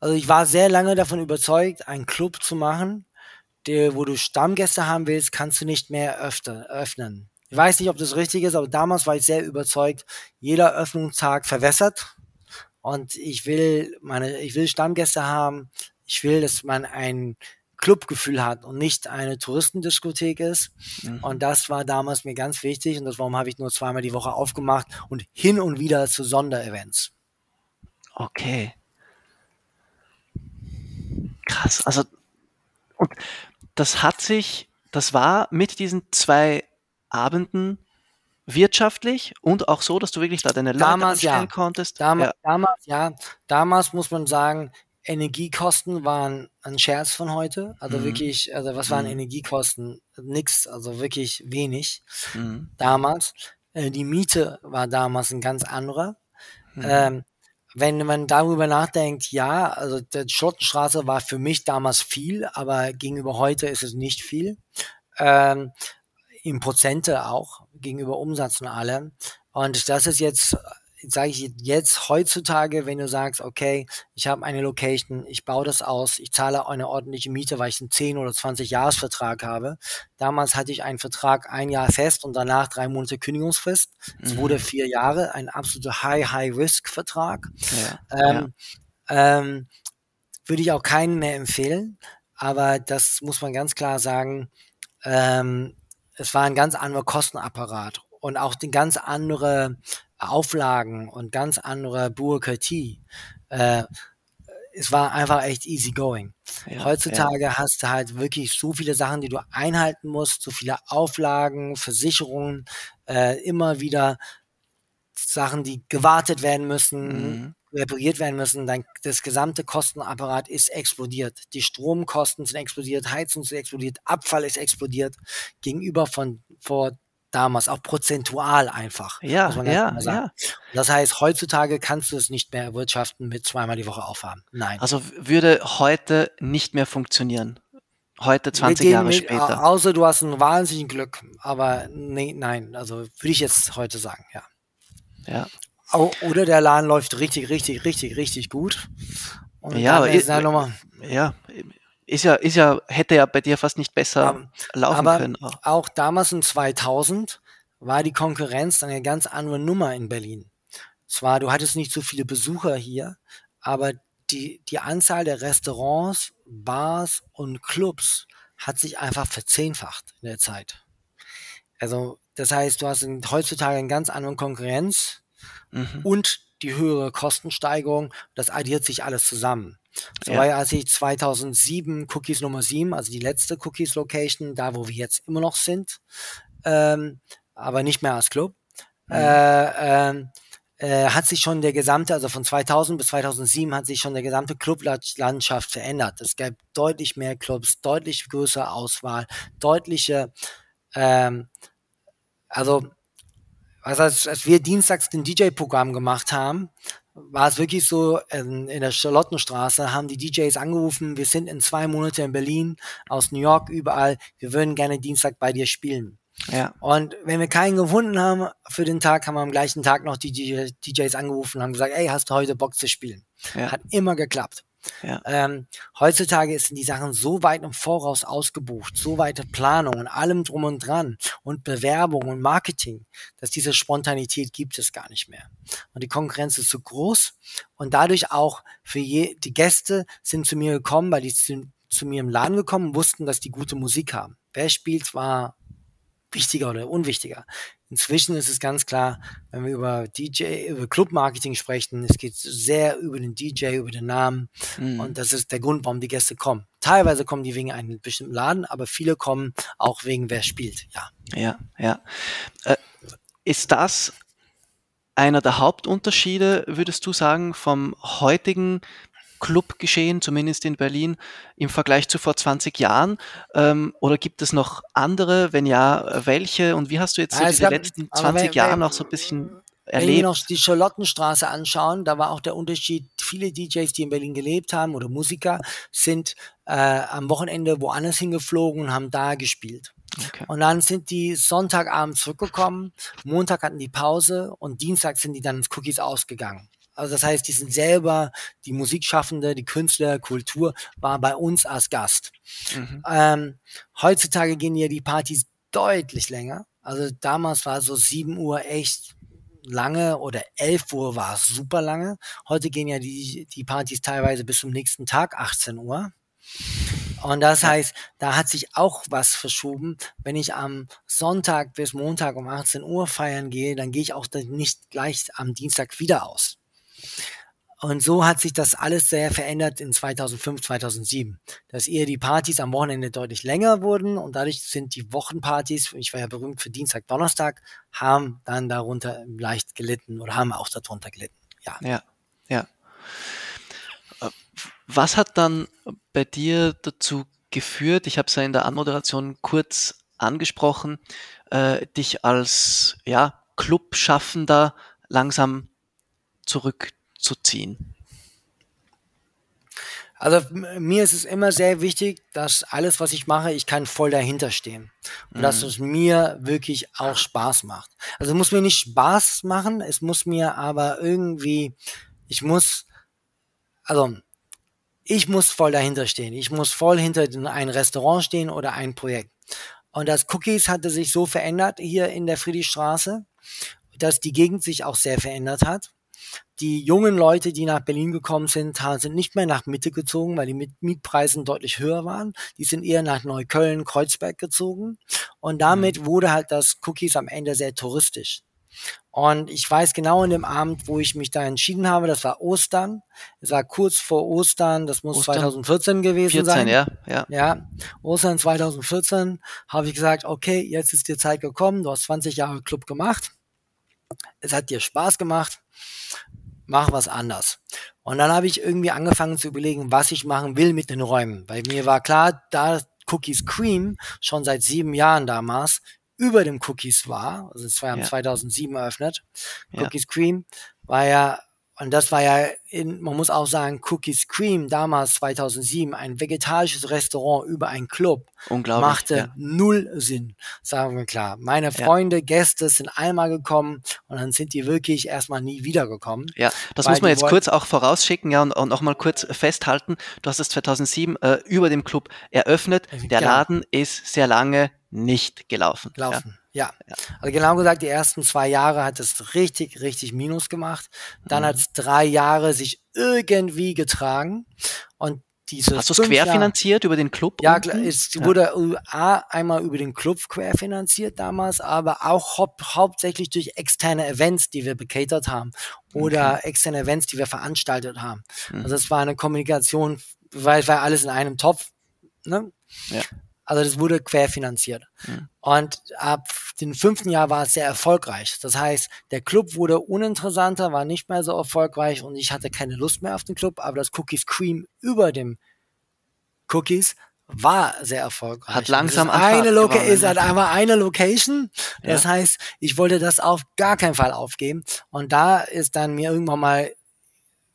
also ich war sehr lange davon überzeugt, einen Club zu machen, der, wo du Stammgäste haben willst, kannst du nicht mehr öfter, öffnen. Ich weiß nicht, ob das richtig ist, aber damals war ich sehr überzeugt, jeder Öffnungstag verwässert. Und ich will meine, ich will Stammgäste haben. Ich will, dass man ein Clubgefühl hat und nicht eine Touristendiskothek ist. Mhm. Und das war damals mir ganz wichtig und das warum habe ich nur zweimal die Woche aufgemacht und hin und wieder zu Sonderevents. Okay. Krass. Also und das hat sich, das war mit diesen zwei Abenden wirtschaftlich und auch so, dass du wirklich da deine Leute damals, ja. konntest? Damals ja. damals, ja. Damals muss man sagen, Energiekosten waren ein Scherz von heute. Also mhm. wirklich, also was waren mhm. Energiekosten? Nix, also wirklich wenig. Mhm. Damals. Äh, die Miete war damals ein ganz anderer. Mhm. Ähm, wenn man darüber nachdenkt, ja, also die Schottenstraße war für mich damals viel, aber gegenüber heute ist es nicht viel. Ähm, Im Prozente auch, gegenüber Umsatz und allem. Und das ist jetzt sage ich jetzt heutzutage, wenn du sagst, okay, ich habe eine Location, ich baue das aus, ich zahle eine ordentliche Miete, weil ich einen 10 oder 20 Jahresvertrag habe. Damals hatte ich einen Vertrag ein Jahr fest und danach drei Monate Kündigungsfrist. Es mhm. wurde vier Jahre, ein absoluter High-High-Risk-Vertrag. Ja, ähm, ja. ähm, würde ich auch keinen mehr empfehlen, aber das muss man ganz klar sagen, ähm, es war ein ganz anderer Kostenapparat und auch eine ganz andere Auflagen und ganz andere Bürokratie. Äh, es war einfach echt easy going. Ja, Heutzutage ja. hast du halt wirklich so viele Sachen, die du einhalten musst, so viele Auflagen, Versicherungen, äh, immer wieder Sachen, die gewartet werden müssen, mhm. repariert werden müssen. Dein, das gesamte Kostenapparat ist explodiert. Die Stromkosten sind explodiert, Heizung ist explodiert, Abfall ist explodiert gegenüber von vor damals, auch prozentual einfach. Ja, ja, ja. Das heißt, heutzutage kannst du es nicht mehr erwirtschaften mit zweimal die Woche aufhaben. Nein. Also würde heute nicht mehr funktionieren. Heute 20 Jahre mit, später. Außer du hast ein wahnsinniges Glück. Aber nee, nein, also würde ich jetzt heute sagen, ja. Ja. Oder der Laden läuft richtig, richtig, richtig, richtig gut. Und ja, aber ist, ja, ist ja, ist ja, hätte ja bei dir fast nicht besser um, laufen aber können. Auch. damals in 2000 war die Konkurrenz eine ganz andere Nummer in Berlin. Zwar, du hattest nicht so viele Besucher hier, aber die, die Anzahl der Restaurants, Bars und Clubs hat sich einfach verzehnfacht in der Zeit. Also, das heißt, du hast heutzutage eine ganz andere Konkurrenz mhm. und die höhere Kostensteigerung. Das addiert sich alles zusammen. So ja. war als ich 2007 Cookies Nummer 7, also die letzte Cookies Location, da wo wir jetzt immer noch sind, ähm, aber nicht mehr als Club, mhm. äh, äh, äh, hat sich schon der gesamte, also von 2000 bis 2007 hat sich schon der gesamte Clublandschaft verändert. Es gab deutlich mehr Clubs, deutlich größere Auswahl, deutliche, ähm, also also als, als wir dienstags den DJ-Programm gemacht haben, war es wirklich so, in, in der Charlottenstraße haben die DJs angerufen, wir sind in zwei Monate in Berlin, aus New York, überall, wir würden gerne Dienstag bei dir spielen. Ja. Und wenn wir keinen gefunden haben für den Tag, haben wir am gleichen Tag noch die DJs angerufen und haben gesagt, ey, hast du heute Bock zu spielen? Ja. Hat immer geklappt. Ja. Ähm, heutzutage sind die Sachen so weit im Voraus ausgebucht, so weite Planung und allem drum und dran und Bewerbung und Marketing, dass diese Spontanität gibt es gar nicht mehr. Und die Konkurrenz ist zu groß und dadurch auch für je, die Gäste sind zu mir gekommen, weil die zu, zu mir im Laden gekommen, wussten, dass die gute Musik haben. Wer spielt, war wichtiger oder unwichtiger. Inzwischen ist es ganz klar, wenn wir über DJ, über Club-Marketing sprechen, es geht sehr über den DJ, über den Namen. Mhm. Und das ist der Grund, warum die Gäste kommen. Teilweise kommen die wegen einem bestimmten Laden, aber viele kommen auch wegen wer spielt, ja. Ja, ja. Äh, ist das einer der Hauptunterschiede, würdest du sagen, vom heutigen Clubgeschehen, zumindest in Berlin, im Vergleich zu vor 20 Jahren? Ähm, oder gibt es noch andere? Wenn ja, welche? Und wie hast du jetzt so diese gab, letzten 20 Jahre noch so ein bisschen erlebt? Wenn wir noch die Charlottenstraße anschauen, da war auch der Unterschied, viele DJs, die in Berlin gelebt haben oder Musiker, sind äh, am Wochenende woanders hingeflogen und haben da gespielt. Okay. Und dann sind die Sonntagabend zurückgekommen, Montag hatten die Pause und Dienstag sind die dann ins Cookies ausgegangen. Also das heißt, die sind selber, die Musikschaffende, die Künstler, Kultur, war bei uns als Gast. Mhm. Ähm, heutzutage gehen ja die Partys deutlich länger. Also damals war so 7 Uhr echt lange oder 11 Uhr war es super lange. Heute gehen ja die, die Partys teilweise bis zum nächsten Tag 18 Uhr. Und das heißt, da hat sich auch was verschoben. Wenn ich am Sonntag bis Montag um 18 Uhr feiern gehe, dann gehe ich auch nicht gleich am Dienstag wieder aus. Und so hat sich das alles sehr verändert in 2005, 2007, dass eher die Partys am Wochenende deutlich länger wurden und dadurch sind die Wochenpartys, ich war ja berühmt für Dienstag, Donnerstag, haben dann darunter leicht gelitten oder haben auch darunter gelitten. Ja. Ja, ja. Äh, was hat dann bei dir dazu geführt, ich habe es ja in der Anmoderation kurz angesprochen, äh, dich als ja, Clubschaffender langsam zurückzuziehen? Also mir ist es immer sehr wichtig, dass alles, was ich mache, ich kann voll dahinter stehen. Und mhm. dass es mir wirklich auch Spaß macht. Also es muss mir nicht Spaß machen, es muss mir aber irgendwie, ich muss, also ich muss voll dahinter stehen. Ich muss voll hinter ein Restaurant stehen oder ein Projekt. Und das Cookies hatte sich so verändert hier in der Friedrichstraße, dass die Gegend sich auch sehr verändert hat. Die jungen Leute, die nach Berlin gekommen sind, sind nicht mehr nach Mitte gezogen, weil die Mietpreise deutlich höher waren. Die sind eher nach Neukölln, Kreuzberg gezogen. Und damit mhm. wurde halt das Cookies am Ende sehr touristisch. Und ich weiß genau in dem Abend, wo ich mich da entschieden habe, das war Ostern. Es war kurz vor Ostern, das muss Ostern 2014 gewesen 14, sein. Ja, ja. ja, Ostern 2014 habe ich gesagt, okay, jetzt ist die Zeit gekommen, du hast 20 Jahre Club gemacht. Es hat dir Spaß gemacht mach was anders. Und dann habe ich irgendwie angefangen zu überlegen, was ich machen will mit den Räumen. Weil mir war klar, da Cookies Cream schon seit sieben Jahren damals über dem Cookies war, also es war ja, 2007 eröffnet, ja. Cookies Cream war ja und das war ja, in, man muss auch sagen, Cookies Cream damals 2007, ein vegetarisches Restaurant über einen Club, machte ja. null Sinn, sagen wir klar. Meine Freunde, ja. Gäste sind einmal gekommen und dann sind die wirklich erstmal nie wiedergekommen. Ja, das muss man jetzt kurz auch vorausschicken ja, und, und noch mal kurz festhalten. Du hast es 2007 äh, über dem Club eröffnet. Der Laden ist sehr lange nicht gelaufen. Gelaufen. Ja. ja. Also genau gesagt, die ersten zwei Jahre hat es richtig, richtig Minus gemacht. Dann mhm. hat es drei Jahre sich irgendwie getragen. Und diese Hast du es querfinanziert über den Club? Ja, unten? es ja. wurde A, einmal über den Club querfinanziert damals, aber auch hau hauptsächlich durch externe Events, die wir bekatert haben oder okay. externe Events, die wir veranstaltet haben. Mhm. Also es war eine Kommunikation, weil es war alles in einem Topf. Ne? Ja. Also das wurde querfinanziert. Mhm. Und ab dem fünften Jahr war es sehr erfolgreich. Das heißt, der Club wurde uninteressanter, war nicht mehr so erfolgreich und ich hatte keine Lust mehr auf den Club, aber das Cookies Cream über dem Cookies war sehr erfolgreich. Hat langsam eine Loca ist halt einmal eine Location. Das ja. heißt, ich wollte das auf gar keinen Fall aufgeben. Und da ist dann mir irgendwann mal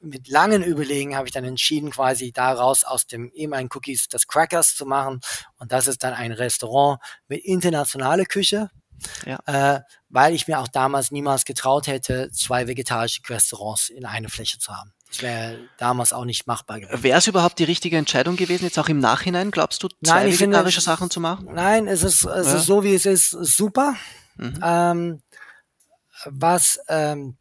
mit langen Überlegen habe ich dann entschieden, quasi daraus aus dem ehemaligen Cookies das Crackers zu machen. Und das ist dann ein Restaurant mit internationaler Küche. Ja. Äh, weil ich mir auch damals niemals getraut hätte, zwei vegetarische Restaurants in eine Fläche zu haben. Das wäre damals auch nicht machbar gewesen. Wäre es überhaupt die richtige Entscheidung gewesen, jetzt auch im Nachhinein, glaubst du, zwei nein, vegetarische finde, Sachen zu machen? Nein, es ist, es ja. ist so, wie es ist, super. Mhm. Ähm, was ähm,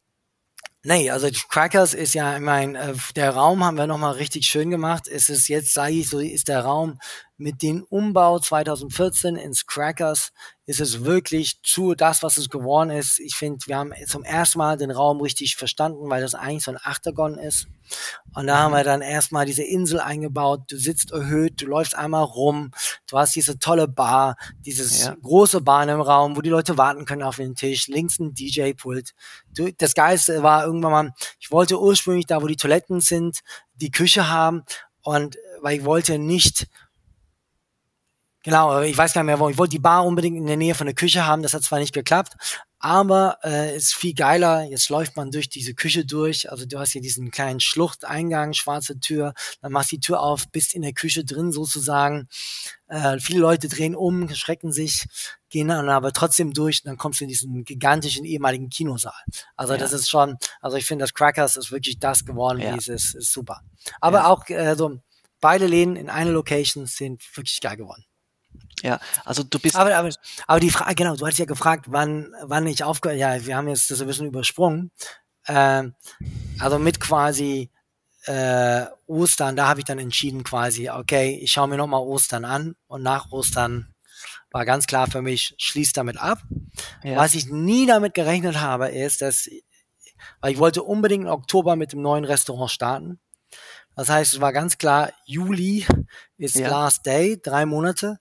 Nee, also Crackers ist ja, ich meine, äh, der Raum haben wir nochmal richtig schön gemacht. Es ist jetzt, sage ich so, ist der Raum mit dem Umbau 2014 ins Crackers ist es wirklich zu das, was es geworden ist. Ich finde, wir haben zum ersten Mal den Raum richtig verstanden, weil das eigentlich so ein Achtergon ist. Und da haben wir dann erstmal diese Insel eingebaut. Du sitzt erhöht, du läufst einmal rum, du hast diese tolle Bar, dieses ja. große Bahn im Raum, wo die Leute warten können auf den Tisch, links ein DJ-Pult. Das Geilste war irgendwann mal, ich wollte ursprünglich da, wo die Toiletten sind, die Küche haben und weil ich wollte nicht Genau, ich weiß gar nicht mehr, wo. Ich wollte die Bar unbedingt in der Nähe von der Küche haben. Das hat zwar nicht geklappt, aber äh, ist viel geiler. Jetzt läuft man durch diese Küche durch. Also du hast hier diesen kleinen Schluchteingang, schwarze Tür. Dann machst du die Tür auf, bist in der Küche drin sozusagen. Äh, viele Leute drehen um, schrecken sich, gehen dann aber trotzdem durch. Und dann kommst du in diesen gigantischen ehemaligen Kinosaal. Also ja. das ist schon, also ich finde, das Crackers ist wirklich das geworden, ja. wie es ist, ist super. Aber ja. auch äh, so beide Läden in einer Location sind wirklich geil geworden. Ja, also du bist. Aber, aber, aber die Frage, genau, du hattest ja gefragt, wann, wann ich aufgehört, ja, wir haben jetzt das ein bisschen übersprungen. Ähm, also mit quasi äh, Ostern, da habe ich dann entschieden quasi, okay, ich schaue mir nochmal Ostern an und nach Ostern war ganz klar für mich, schließ damit ab. Ja. Was ich nie damit gerechnet habe, ist, dass, weil ich wollte unbedingt im Oktober mit dem neuen Restaurant starten. Das heißt, es war ganz klar, Juli ist ja. Last Day, drei Monate.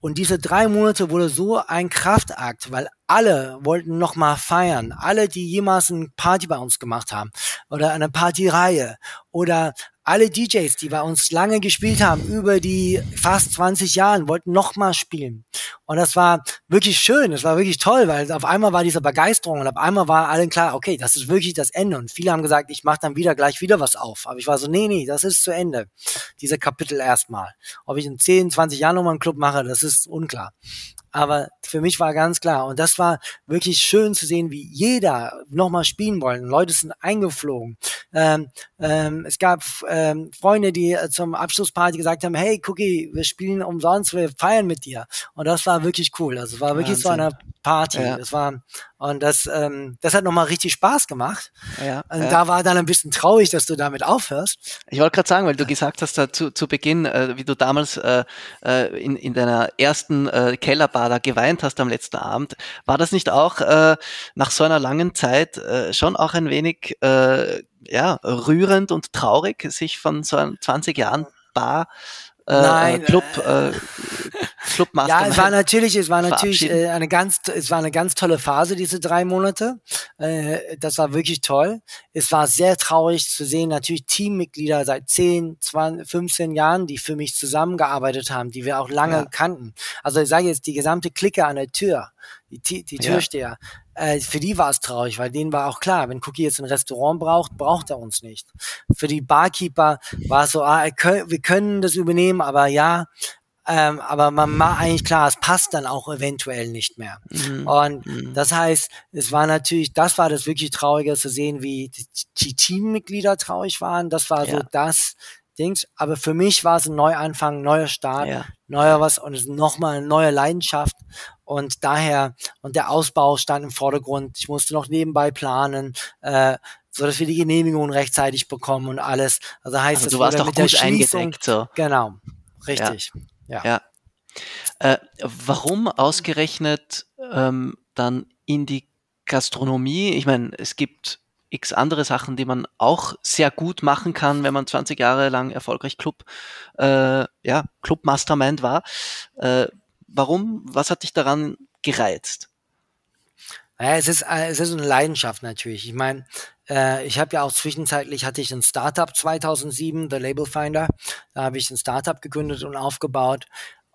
Und diese drei Monate wurde so ein Kraftakt, weil alle wollten noch mal feiern. Alle, die jemals eine Party bei uns gemacht haben oder eine Partyreihe oder alle DJs, die bei uns lange gespielt haben, über die fast 20 Jahren, wollten noch mal spielen. Und das war wirklich schön, das war wirklich toll, weil auf einmal war diese Begeisterung und auf einmal war allen klar, okay, das ist wirklich das Ende. Und viele haben gesagt, ich mache dann wieder gleich wieder was auf. Aber ich war so, nee, nee, das ist zu Ende. Diese Kapitel erstmal. Ob ich in 10, 20 Jahren nochmal einen Club mache, das ist unklar. Aber für mich war ganz klar. Und das war wirklich schön zu sehen, wie jeder nochmal spielen wollte. Leute sind eingeflogen. Ähm, ähm, es gab ähm, Freunde, die äh, zum Abschlussparty gesagt haben, hey, Cookie, wir spielen umsonst, wir feiern mit dir. Und das war wirklich cool. Also es war wirklich Wahnsinn. so eine Party. Ja. Das war, und das, ähm, das hat nochmal richtig Spaß gemacht. Ja, und ja. da war dann ein bisschen traurig, dass du damit aufhörst. Ich wollte gerade sagen, weil du gesagt hast, da zu, zu Beginn, äh, wie du damals äh, äh in, in deiner ersten äh, Kellerbar da geweint hast am letzten Abend, war das nicht auch äh, nach so einer langen Zeit äh, schon auch ein wenig äh, ja, rührend und traurig, sich von so 20 Jahren Bar äh, Nein, Club, äh, Clubmaster. Ja, es war natürlich, es war natürlich äh, eine ganz, es war eine ganz tolle Phase, diese drei Monate. Äh, das war wirklich toll. Es war sehr traurig zu sehen, natürlich Teammitglieder seit 10, 20, 15 Jahren, die für mich zusammengearbeitet haben, die wir auch lange ja. kannten. Also ich sage jetzt, die gesamte Clique an der Tür, die, die Türsteher, äh, für die war es traurig, weil denen war auch klar, wenn Cookie jetzt ein Restaurant braucht, braucht er uns nicht. Für die Barkeeper war es so, ah, wir können das übernehmen, aber ja, ähm, aber man war eigentlich klar, es passt dann auch eventuell nicht mehr. Mhm. Und mhm. das heißt, es war natürlich, das war das wirklich Traurige zu sehen, wie die, die Teammitglieder traurig waren. Das war ja. so das Dings. Aber für mich war es ein Neuanfang, neuer Start, ja. neuer was und es ist nochmal eine neue Leidenschaft. Und daher, und der Ausbau stand im Vordergrund. Ich musste noch nebenbei planen, äh, so dass wir die Genehmigung rechtzeitig bekommen und alles. Also heißt also du warst doch mit gut der eingedeckt, so. Genau, richtig. Ja. Ja. ja. Äh, warum ausgerechnet ähm, dann in die Gastronomie? Ich meine, es gibt x andere Sachen, die man auch sehr gut machen kann, wenn man 20 Jahre lang erfolgreich Club, äh, ja, Club Mastermind war. Äh, warum? Was hat dich daran gereizt? Ja, es ist, äh, es ist eine Leidenschaft natürlich. Ich meine, äh, ich habe ja auch zwischenzeitlich hatte ich ein Startup 2007, The Label Finder. Da habe ich ein Startup gegründet und aufgebaut.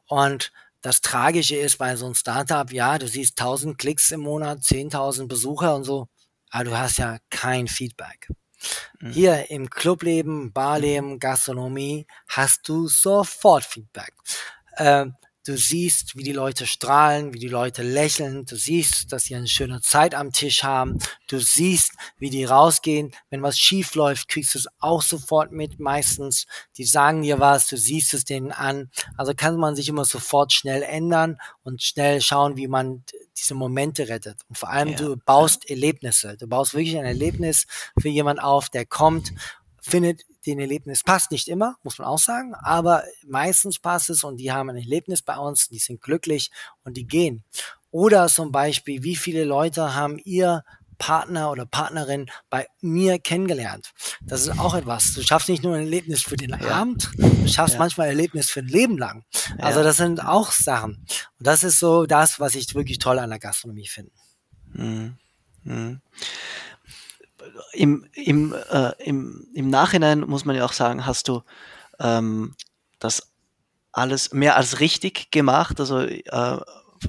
Und das Tragische ist bei so einem Startup, ja, du siehst 1000 Klicks im Monat, 10.000 Besucher und so, aber du hast ja kein Feedback. Mhm. Hier im Clubleben, Barleben, Gastronomie hast du sofort Feedback. Äh, Du siehst, wie die Leute strahlen, wie die Leute lächeln. Du siehst, dass sie eine schöne Zeit am Tisch haben. Du siehst, wie die rausgehen. Wenn was schief läuft, kriegst du es auch sofort mit meistens. Die sagen dir was, du siehst es denen an. Also kann man sich immer sofort schnell ändern und schnell schauen, wie man diese Momente rettet. Und vor allem, ja. du baust Erlebnisse. Du baust wirklich ein Erlebnis für jemand auf, der kommt findet den Erlebnis passt nicht immer, muss man auch sagen, aber meistens passt es und die haben ein Erlebnis bei uns, die sind glücklich und die gehen. Oder zum Beispiel, wie viele Leute haben ihr Partner oder Partnerin bei mir kennengelernt. Das ist auch etwas. Du schaffst nicht nur ein Erlebnis für den ja. Abend, du schaffst ja. manchmal ein Erlebnis für ein Leben lang. Also das sind auch Sachen. Und das ist so das, was ich wirklich toll an der Gastronomie finde. Mhm. Mhm im, im, äh, im, im Nachhinein muss man ja auch sagen, hast du ähm, das alles mehr als richtig gemacht. Also äh,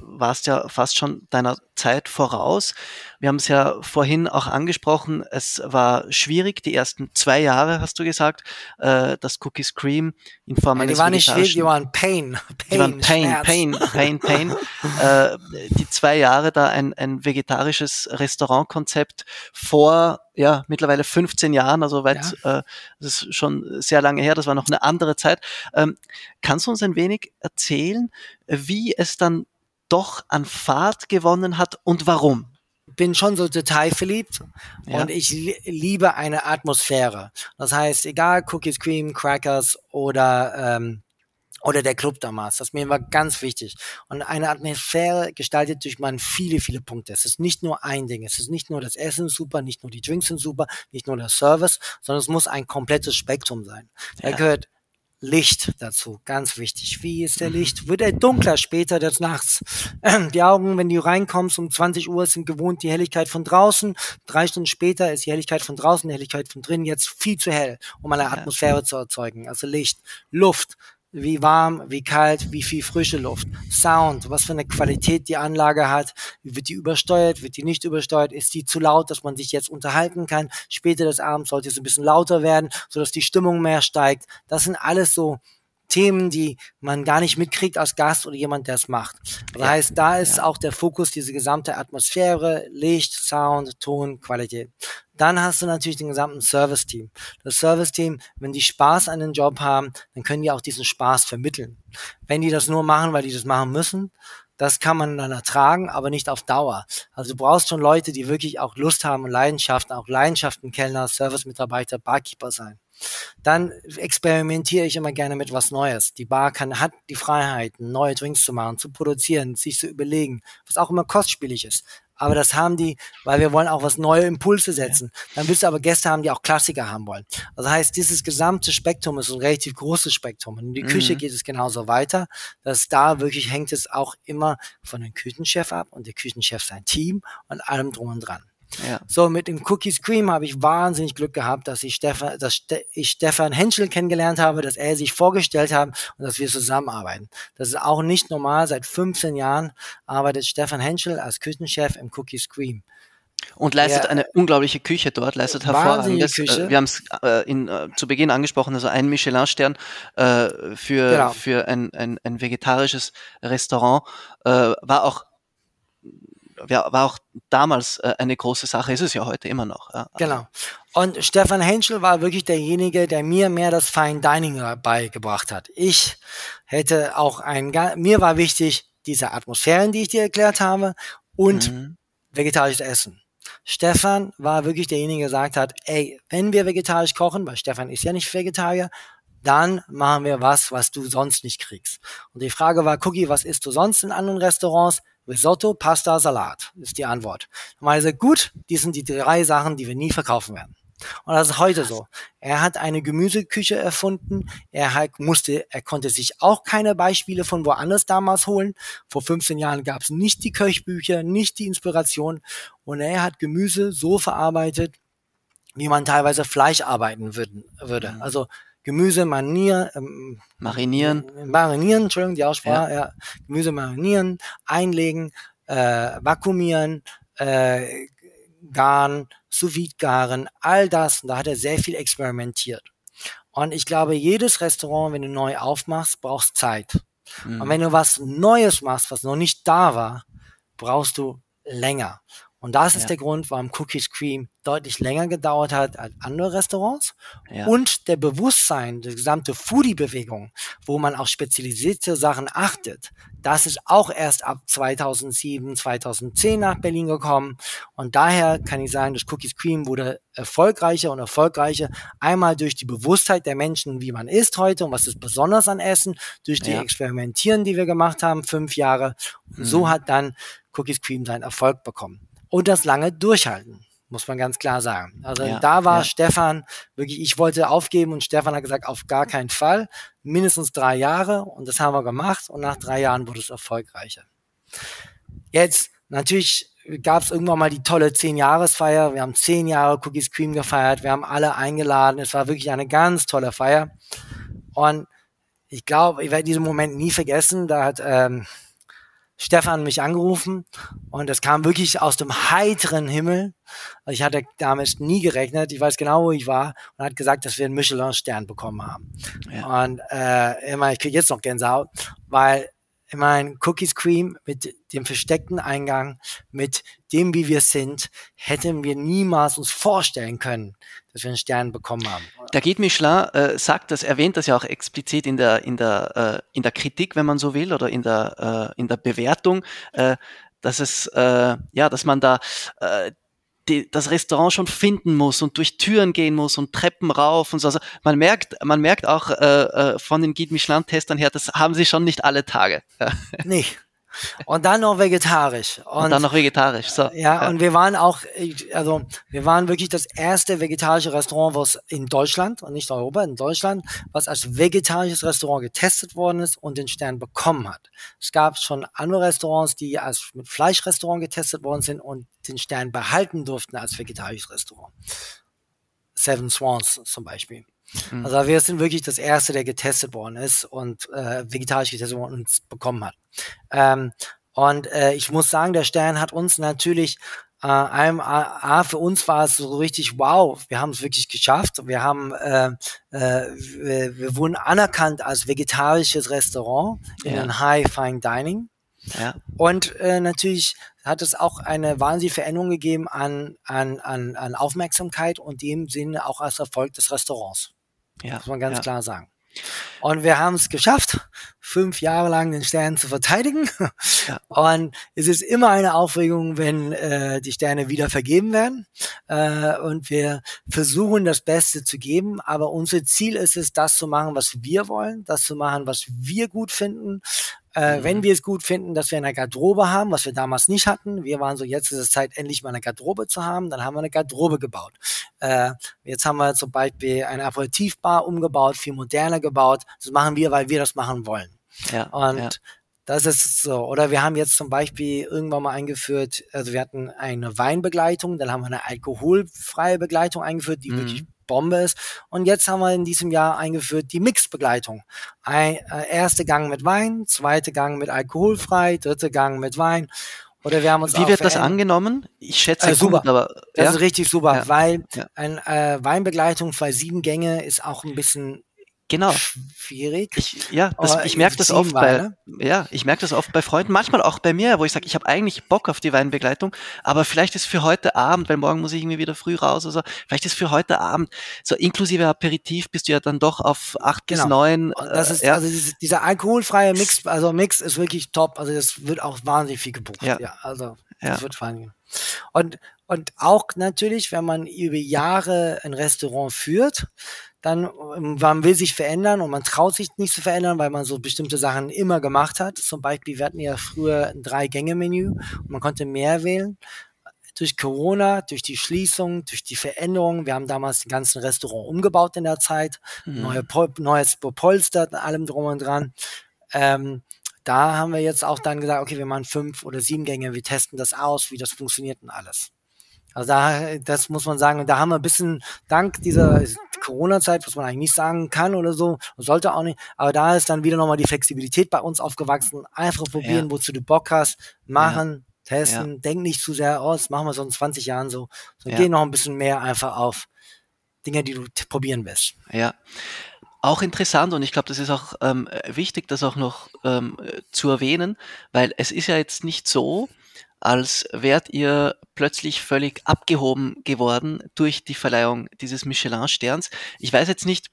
warst ja fast schon deiner Zeit voraus. Wir haben es ja vorhin auch angesprochen, es war schwierig, die ersten zwei Jahre, hast du gesagt, äh, das Cookie Scream in Form eines Die waren nicht schwierig, die waren Pain. Pain die waren Pain, Pain, Pain, Pain. äh, die zwei Jahre da ein, ein vegetarisches Restaurantkonzept vor, ja, mittlerweile 15 Jahren, also weit, ja. äh, das ist schon sehr lange her, das war noch eine andere Zeit. Ähm, kannst du uns ein wenig erzählen, wie es dann doch an Fahrt gewonnen hat und warum? bin schon so detailverliebt ja. und ich liebe eine Atmosphäre. Das heißt, egal Cookies, Cream, Crackers oder ähm, oder der Club damals. Das mir war ganz wichtig. Und eine Atmosphäre gestaltet durch man viele, viele Punkte. Es ist nicht nur ein Ding. Es ist nicht nur das Essen super, nicht nur die Drinks sind super, nicht nur der Service, sondern es muss ein komplettes Spektrum sein. Da gehört Licht dazu, ganz wichtig. Wie ist der Licht? Wird er dunkler später des Nachts? Die Augen, wenn du reinkommst um 20 Uhr, sind gewohnt die Helligkeit von draußen. Drei Stunden später ist die Helligkeit von draußen, die Helligkeit von drinnen jetzt viel zu hell, um eine Atmosphäre zu erzeugen. Also Licht, Luft, wie warm, wie kalt, wie viel frische Luft, Sound, was für eine Qualität die Anlage hat, wird die übersteuert, wird die nicht übersteuert, ist die zu laut, dass man sich jetzt unterhalten kann, später des Abends sollte es ein bisschen lauter werden, sodass die Stimmung mehr steigt. Das sind alles so Themen, die man gar nicht mitkriegt als Gast oder jemand, der es macht. Das ja, heißt, da ist ja. auch der Fokus, diese gesamte Atmosphäre, Licht, Sound, Ton, Qualität. Dann hast du natürlich den gesamten Service-Team. Das Service-Team, wenn die Spaß an den Job haben, dann können die auch diesen Spaß vermitteln. Wenn die das nur machen, weil die das machen müssen, das kann man dann ertragen, aber nicht auf Dauer. Also du brauchst schon Leute, die wirklich auch Lust haben und Leidenschaften, auch Leidenschaften, Kellner, Service-Mitarbeiter, Barkeeper sein. Dann experimentiere ich immer gerne mit was Neues. Die Bar kann, hat die Freiheit, neue Drinks zu machen, zu produzieren, sich zu überlegen, was auch immer kostspielig ist. Aber das haben die, weil wir wollen auch was neue Impulse setzen. Dann willst du aber Gäste haben, die auch Klassiker haben wollen. Also heißt, dieses gesamte Spektrum ist ein relativ großes Spektrum. Und in die mhm. Küche geht es genauso weiter, dass da wirklich hängt es auch immer von dem Küchenchef ab und der Küchenchef sein Team und allem drum und dran. Ja. So, mit dem Cookies Cream habe ich wahnsinnig Glück gehabt, dass ich Stefan, dass ich Stefan Henschel kennengelernt habe, dass er sich vorgestellt hat und dass wir zusammenarbeiten. Das ist auch nicht normal. Seit 15 Jahren arbeitet Stefan Henschel als Küchenchef im Cookies Cream. Und leistet ja, eine unglaubliche Küche dort, leistet hervorragendes. Küche. Äh, wir haben es äh, äh, zu Beginn angesprochen, also ein Michelin-Stern äh, für, genau. für ein, ein, ein vegetarisches Restaurant äh, war auch war auch damals äh, eine große Sache, ist es ja heute immer noch. Ja. Genau. Und Stefan Henschel war wirklich derjenige, der mir mehr das Fine Dining beigebracht hat. Ich hätte auch ein, mir war wichtig, diese Atmosphären, die ich dir erklärt habe, und mhm. vegetarisches Essen. Stefan war wirklich derjenige, der gesagt hat, ey, wenn wir vegetarisch kochen, weil Stefan ist ja nicht Vegetarier, dann machen wir was, was du sonst nicht kriegst. Und die Frage war, Cookie, was isst du sonst in anderen Restaurants? Risotto, Pasta, Salat ist die Antwort. Also gut, die sind die drei Sachen, die wir nie verkaufen werden. Und das ist heute so. Er hat eine Gemüseküche erfunden. Er hat, musste, er konnte sich auch keine Beispiele von woanders damals holen. Vor 15 Jahren gab es nicht die Köchbücher, nicht die Inspiration. Und er hat Gemüse so verarbeitet, wie man teilweise Fleisch arbeiten würden, würde. Mhm. Also Gemüse manier, ähm, marinieren. Marinieren, Entschuldigung, die Aussprache, ja. ja. Gemüse marinieren, einlegen, äh, vakuumieren, äh, garen, sous garen, all das. Und da hat er sehr viel experimentiert. Und ich glaube, jedes Restaurant, wenn du neu aufmachst, brauchst Zeit. Mhm. Und wenn du was Neues machst, was noch nicht da war, brauchst du länger. Und das ist ja. der Grund, warum Cookies Cream deutlich länger gedauert hat als andere Restaurants. Ja. Und der Bewusstsein, die gesamte Foodie-Bewegung, wo man auf spezialisierte Sachen achtet, das ist auch erst ab 2007, 2010 nach Berlin gekommen. Und daher kann ich sagen, dass Cookies Cream wurde erfolgreicher und erfolgreicher. Einmal durch die Bewusstheit der Menschen, wie man isst heute und was ist besonders an Essen, durch die ja. Experimentieren, die wir gemacht haben, fünf Jahre. Und mhm. so hat dann Cookies Cream seinen Erfolg bekommen und das lange durchhalten, muss man ganz klar sagen. Also ja, da war ja. Stefan wirklich, ich wollte aufgeben und Stefan hat gesagt, auf gar keinen Fall, mindestens drei Jahre und das haben wir gemacht und nach drei Jahren wurde es erfolgreicher. Jetzt natürlich gab es irgendwann mal die tolle zehn-Jahresfeier. Wir haben zehn Jahre Cookies Cream gefeiert. Wir haben alle eingeladen. Es war wirklich eine ganz tolle Feier. Und ich glaube, ich werde diesen Moment nie vergessen. Da hat ähm, Stefan mich angerufen und es kam wirklich aus dem heiteren Himmel. Also ich hatte damit nie gerechnet. Ich weiß genau, wo ich war und hat gesagt, dass wir einen Michelin-Stern bekommen haben. Ja. Und äh, immer, ich kriege jetzt noch Gänsehaut, weil ich meine, Cookies Cream mit dem versteckten Eingang, mit dem, wie wir sind, hätten wir niemals uns vorstellen können, dass wir einen Stern bekommen haben. Da geht Michelin, äh, sagt das, erwähnt das ja auch explizit in der, in der, äh, in der Kritik, wenn man so will, oder in der, äh, in der Bewertung, äh, dass es, äh, ja, dass man da äh, die, das Restaurant schon finden muss und durch Türen gehen muss und Treppen rauf und so. Also man merkt, man merkt auch äh, äh von den Guide Michelin-Testern her, das haben sie schon nicht alle Tage. Nee, und dann noch vegetarisch. Und, und dann noch vegetarisch, so. Ja, ja, und wir waren auch, also wir waren wirklich das erste vegetarische Restaurant, was in Deutschland und nicht Europa, in Deutschland, was als vegetarisches Restaurant getestet worden ist und den Stern bekommen hat. Es gab schon andere Restaurants, die als mit Fleischrestaurant getestet worden sind und den Stern behalten durften als vegetarisches Restaurant. Seven Swans zum Beispiel. Mhm. Also wir sind wirklich das erste, der getestet worden ist und äh, vegetarisch getestet worden und bekommen hat. Ähm, und äh, ich muss sagen, der Stern hat uns natürlich äh, einem, A, für uns war es so richtig wow, wir haben es wirklich geschafft. Wir haben, äh, äh, wir, wir wurden anerkannt als vegetarisches Restaurant in ja. ein High Fine Dining. Ja. Und äh, natürlich hat es auch eine wahnsinnige Veränderung gegeben an, an, an, an Aufmerksamkeit und dem Sinne auch als Erfolg des Restaurants. Ja, muss man ganz ja. klar sagen. Und wir haben es geschafft, fünf Jahre lang den Stern zu verteidigen. Ja. Und es ist immer eine Aufregung, wenn äh, die Sterne wieder vergeben werden. Äh, und wir versuchen das Beste zu geben. Aber unser Ziel ist es, das zu machen, was wir wollen, das zu machen, was wir gut finden. Äh, mhm. Wenn wir es gut finden, dass wir eine Garderobe haben, was wir damals nicht hatten. Wir waren so, jetzt ist es Zeit, endlich mal eine Garderobe zu haben. Dann haben wir eine Garderobe gebaut. Äh, jetzt haben wir zum Beispiel eine Aperitivbar umgebaut, viel moderner gebaut. Das machen wir, weil wir das machen wollen. Ja, und ja. Das ist so. Oder wir haben jetzt zum Beispiel irgendwann mal eingeführt, also wir hatten eine Weinbegleitung, dann haben wir eine alkoholfreie Begleitung eingeführt, die mhm. wirklich Bombe ist. Und jetzt haben wir in diesem Jahr eingeführt die Mixbegleitung. Ein, äh, erste Gang mit Wein, zweite Gang mit alkoholfrei, dritte Gang mit Wein. Oder wir haben uns Wie wird das angenommen? Ich schätze äh, super. Gut, aber das ja? ist richtig super, ja. weil ja. eine äh, Weinbegleitung bei sieben Gänge ist auch ein bisschen Genau. Schwierig. Ich, ja, das, ich merke das oft bei, ja, ich merke das oft bei Freunden, manchmal auch bei mir, wo ich sage, ich habe eigentlich Bock auf die Weinbegleitung, aber vielleicht ist für heute Abend, weil morgen muss ich irgendwie wieder früh raus oder so, vielleicht ist für heute Abend, so inklusive Aperitif bist du ja dann doch auf acht genau. bis neun. Das ist, äh, ja. also diese, dieser alkoholfreie Mix, also Mix ist wirklich top, also das wird auch wahnsinnig viel gebucht. Ja, ja also das ja. wird wahnsinnig. Und, und auch natürlich, wenn man über Jahre ein Restaurant führt, dann ähm, man will sich verändern und man traut sich nicht zu verändern, weil man so bestimmte Sachen immer gemacht hat. Zum Beispiel, wir hatten ja früher ein Drei-Gänge-Menü und man konnte mehr wählen. Durch Corona, durch die Schließung, durch die Veränderung, wir haben damals den ganzen Restaurant umgebaut in der Zeit, mhm. neue Pol neues bepolstert, allem drum und dran. Ähm, da haben wir jetzt auch dann gesagt, okay, wir machen fünf oder sieben Gänge, wir testen das aus, wie das funktioniert und alles. Also da, das muss man sagen, da haben wir ein bisschen dank dieser Corona-Zeit, was man eigentlich nicht sagen kann oder so, sollte auch nicht, aber da ist dann wieder nochmal die Flexibilität bei uns aufgewachsen. Einfach probieren, ja. wozu du Bock hast, machen, ja. testen, ja. denk nicht zu sehr aus, machen wir so in 20 Jahren so. so Geh noch ein bisschen mehr einfach auf Dinge, die du probieren willst. Ja. Auch interessant und ich glaube, das ist auch ähm, wichtig, das auch noch ähm, zu erwähnen, weil es ist ja jetzt nicht so, als wärt ihr plötzlich völlig abgehoben geworden durch die Verleihung dieses Michelin-Sterns. Ich weiß jetzt nicht,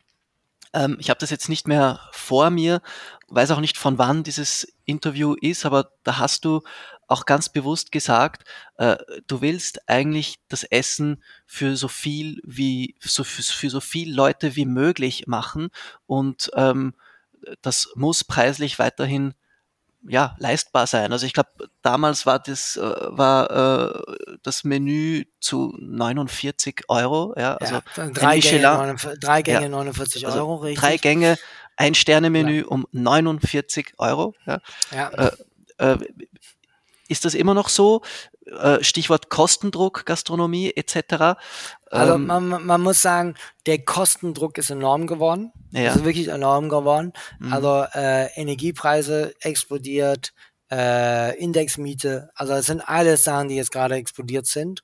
ähm, ich habe das jetzt nicht mehr vor mir, weiß auch nicht von wann dieses Interview ist, aber da hast du auch ganz bewusst gesagt, äh, du willst eigentlich das Essen für so viel wie so für, für so viel Leute wie möglich machen und ähm, das muss preislich weiterhin ja, leistbar sein. Also ich glaube, damals war das, äh, war äh, das Menü zu 49 Euro. Ja, also ja, drei, Gänge, 49, drei Gänge ja, 49 also Euro, richtig. Drei Gänge, ein Sternemenü ja. um 49 Euro. Ja. ja. Äh, äh, ist das immer noch so? Äh, Stichwort Kostendruck, Gastronomie etc. Also ähm, man, man muss sagen, der Kostendruck ist enorm geworden. Ja. ist wirklich enorm geworden. Mhm. Also äh, Energiepreise explodiert, äh, Indexmiete, also das sind alles Sachen, die jetzt gerade explodiert sind.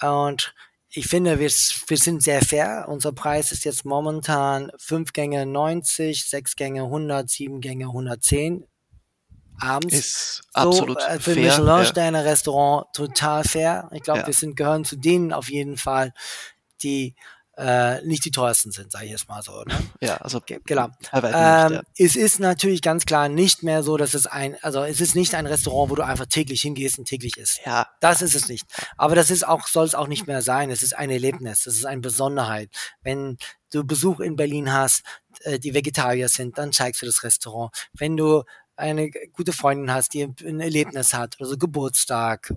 Und ich finde, wir, wir sind sehr fair. Unser Preis ist jetzt momentan fünf Gänge 90, sechs Gänge 100, sieben Gänge 110 abends. Ist absolut so, äh, für fair. Michelin-Sterne Restaurant total fair. Ich glaube, ja. wir sind gehören zu denen auf jeden Fall, die äh, nicht die teuersten sind, sage ich jetzt mal so. Ne? Ja, also genau. Ähm, nicht, ja. Es ist natürlich ganz klar nicht mehr so, dass es ein, also es ist nicht ein Restaurant, wo du einfach täglich hingehst und täglich isst. Ja. Das ist es nicht. Aber das ist auch, soll es auch nicht mehr sein. Es ist ein Erlebnis, es ist eine Besonderheit. Wenn du Besuch in Berlin hast, äh, die Vegetarier sind, dann zeigst du das Restaurant. Wenn du eine gute Freundin hast, die ein Erlebnis hat, also Geburtstag,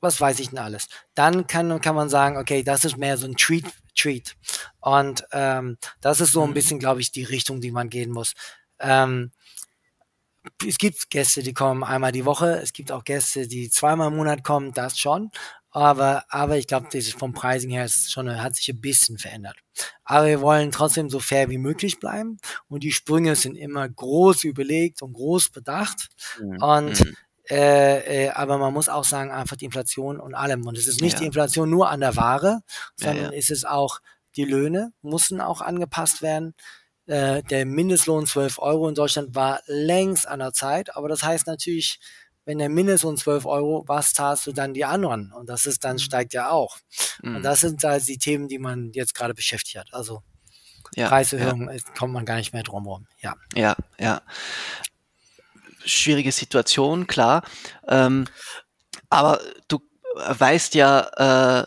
was weiß ich denn alles, dann kann, kann man sagen, okay, das ist mehr so ein Treat, Treat. Und ähm, das ist so ein mhm. bisschen, glaube ich, die Richtung, die man gehen muss. Ähm, es gibt Gäste, die kommen einmal die Woche. Es gibt auch Gäste, die zweimal im Monat kommen, das schon. Aber, aber ich glaube, das vom Pricing her ist schon, hat sich ein bisschen verändert. Aber wir wollen trotzdem so fair wie möglich bleiben. Und die Sprünge sind immer groß überlegt und groß bedacht. Mhm. Und, mhm. äh, äh, aber man muss auch sagen, einfach die Inflation und allem. Und es ist nicht ja. die Inflation nur an der Ware, sondern ja, ja. ist es auch, die Löhne müssen auch angepasst werden. Äh, der Mindestlohn 12 Euro in Deutschland war längst an der Zeit. Aber das heißt natürlich, wenn der Mindestlohn 12 Euro, was zahlst du dann die anderen? Und das ist dann, mhm. steigt ja auch. Mhm. Und das sind halt die Themen, die man jetzt gerade beschäftigt hat. Also ja, Preiserhöhung ja. kommt man gar nicht mehr drum rum. Ja. Ja, ja. Schwierige Situation, klar. Ähm, aber du weißt ja äh,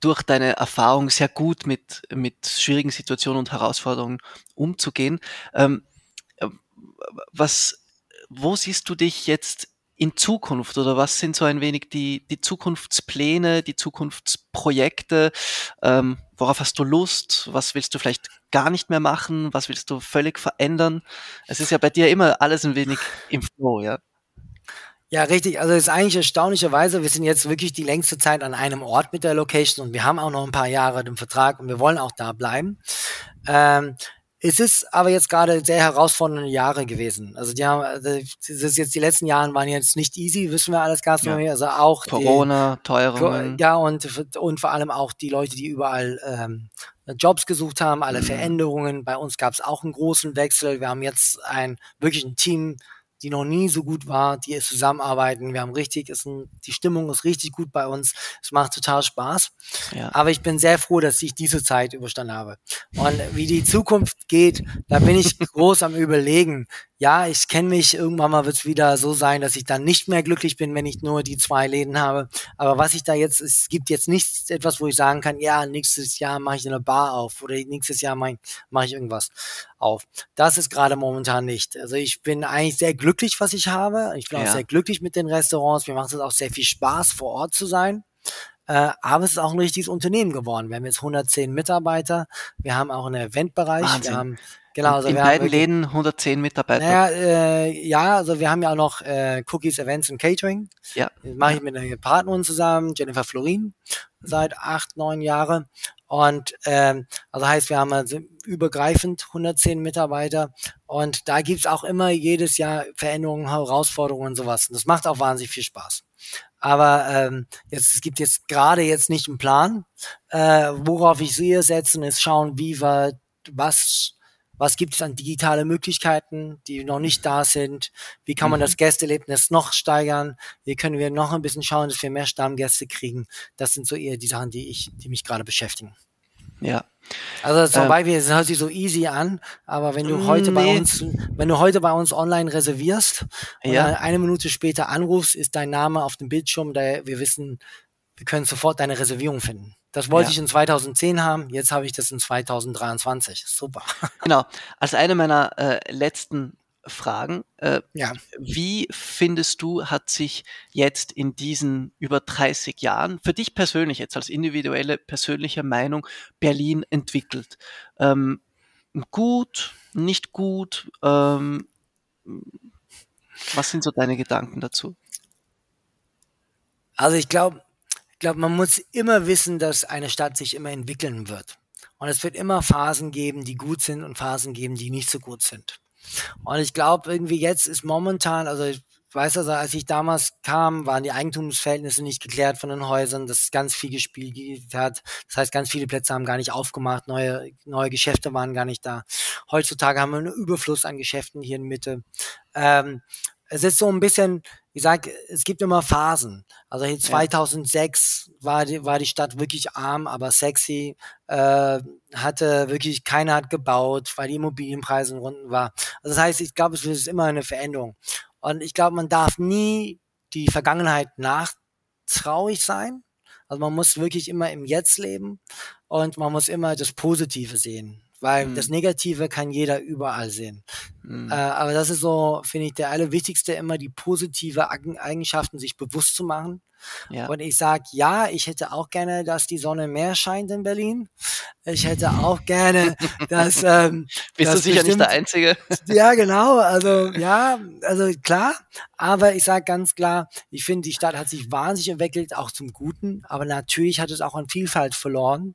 durch deine Erfahrung sehr gut mit, mit schwierigen Situationen und Herausforderungen umzugehen. Ähm, was wo siehst du dich jetzt in Zukunft oder was sind so ein wenig die, die Zukunftspläne, die Zukunftsprojekte? Ähm, worauf hast du Lust? Was willst du vielleicht gar nicht mehr machen? Was willst du völlig verändern? Es ist ja bei dir immer alles ein wenig im Flow, ja. Ja, richtig. Also es ist eigentlich erstaunlicherweise, wir sind jetzt wirklich die längste Zeit an einem Ort mit der Location und wir haben auch noch ein paar Jahre den Vertrag und wir wollen auch da bleiben. Ähm, es ist aber jetzt gerade sehr herausfordernde Jahre gewesen. Also die haben, also das ist jetzt die letzten Jahre waren jetzt nicht easy, wissen wir alles Gastronomie. Ja. Also auch Corona, Teuerungen. Ja und und vor allem auch die Leute, die überall ähm, Jobs gesucht haben, alle mhm. Veränderungen. Bei uns gab es auch einen großen Wechsel. Wir haben jetzt ein wirklich ein Team die noch nie so gut war, die zusammenarbeiten. Wir haben richtig, ist ein, die Stimmung ist richtig gut bei uns. Es macht total Spaß. Ja. Aber ich bin sehr froh, dass ich diese Zeit überstanden habe. Und wie die Zukunft geht, da bin ich groß am Überlegen ja, ich kenne mich, irgendwann mal wird es wieder so sein, dass ich dann nicht mehr glücklich bin, wenn ich nur die zwei Läden habe. Aber was ich da jetzt, es gibt jetzt nichts etwas, wo ich sagen kann, ja, nächstes Jahr mache ich eine Bar auf oder nächstes Jahr mache mach ich irgendwas auf. Das ist gerade momentan nicht. Also ich bin eigentlich sehr glücklich, was ich habe. Ich bin ja. auch sehr glücklich mit den Restaurants. Mir macht es auch sehr viel Spaß, vor Ort zu sein. Äh, aber es ist auch ein richtiges Unternehmen geworden. Wir haben jetzt 110 Mitarbeiter. Wir haben auch einen Eventbereich. Wahnsinn. Wir haben Genau, also in beiden Läden 110 Mitarbeiter. Naja, äh, ja, also wir haben ja auch noch äh, Cookies, Events und Catering. Ja. Das mache ich mit einer Partnerin zusammen, Jennifer Florin, seit acht, neun Jahren. Und ähm, also heißt, wir haben also übergreifend 110 Mitarbeiter und da gibt's auch immer jedes Jahr Veränderungen, Herausforderungen und sowas. Und das macht auch wahnsinnig viel Spaß. Aber ähm, jetzt, es gibt jetzt gerade jetzt nicht einen Plan. Äh, worauf ich sehe setzen, ist schauen, wie wir was was gibt es an digitale Möglichkeiten, die noch nicht da sind? Wie kann man mhm. das Gästeerlebnis noch steigern? Wie können wir noch ein bisschen schauen, dass wir mehr Stammgäste kriegen? Das sind so eher die Sachen, die ich, die mich gerade beschäftigen. Ja. Also zum ähm, Beispiel, es hört sich so easy an, aber wenn du heute nee. bei uns, wenn du heute bei uns online reservierst ja. und eine Minute später anrufst, ist dein Name auf dem Bildschirm, da wir wissen, wir können sofort deine Reservierung finden. Das wollte ja. ich in 2010 haben, jetzt habe ich das in 2023. Super. Genau. Als eine meiner äh, letzten Fragen, äh, ja. wie findest du, hat sich jetzt in diesen über 30 Jahren für dich persönlich, jetzt als individuelle persönliche Meinung, Berlin entwickelt? Ähm, gut, nicht gut? Ähm, was sind so deine Gedanken dazu? Also ich glaube, glaube, man muss immer wissen, dass eine Stadt sich immer entwickeln wird. Und es wird immer Phasen geben, die gut sind und Phasen geben, die nicht so gut sind. Und ich glaube, irgendwie jetzt ist momentan, also ich weiß also, als ich damals kam, waren die Eigentumsverhältnisse nicht geklärt von den Häusern, das ganz viel gespielt hat. Das heißt, ganz viele Plätze haben gar nicht aufgemacht, neue, neue Geschäfte waren gar nicht da. Heutzutage haben wir einen Überfluss an Geschäften hier in Mitte. Ähm, es ist so ein bisschen, ich sag, es gibt immer Phasen. Also hier 2006 ja. war die, war die Stadt wirklich arm, aber sexy, äh, hatte wirklich, keiner hat gebaut, weil die Immobilienpreise unten war. Also das heißt, ich glaube, es ist immer eine Veränderung. Und ich glaube, man darf nie die Vergangenheit nachtraurig sein. Also man muss wirklich immer im Jetzt leben und man muss immer das Positive sehen weil mhm. das Negative kann jeder überall sehen. Mhm. Äh, aber das ist so, finde ich, der allerwichtigste, immer die positive Eigenschaften sich bewusst zu machen. Ja. Und ich sage, ja, ich hätte auch gerne, dass die Sonne mehr scheint in Berlin. Ich hätte auch gerne, dass. Ähm, Bist dass du sicher bestimmt, nicht der Einzige? Ja, genau. Also ja, also klar. Aber ich sage ganz klar, ich finde, die Stadt hat sich wahnsinnig entwickelt, auch zum Guten. Aber natürlich hat es auch an Vielfalt verloren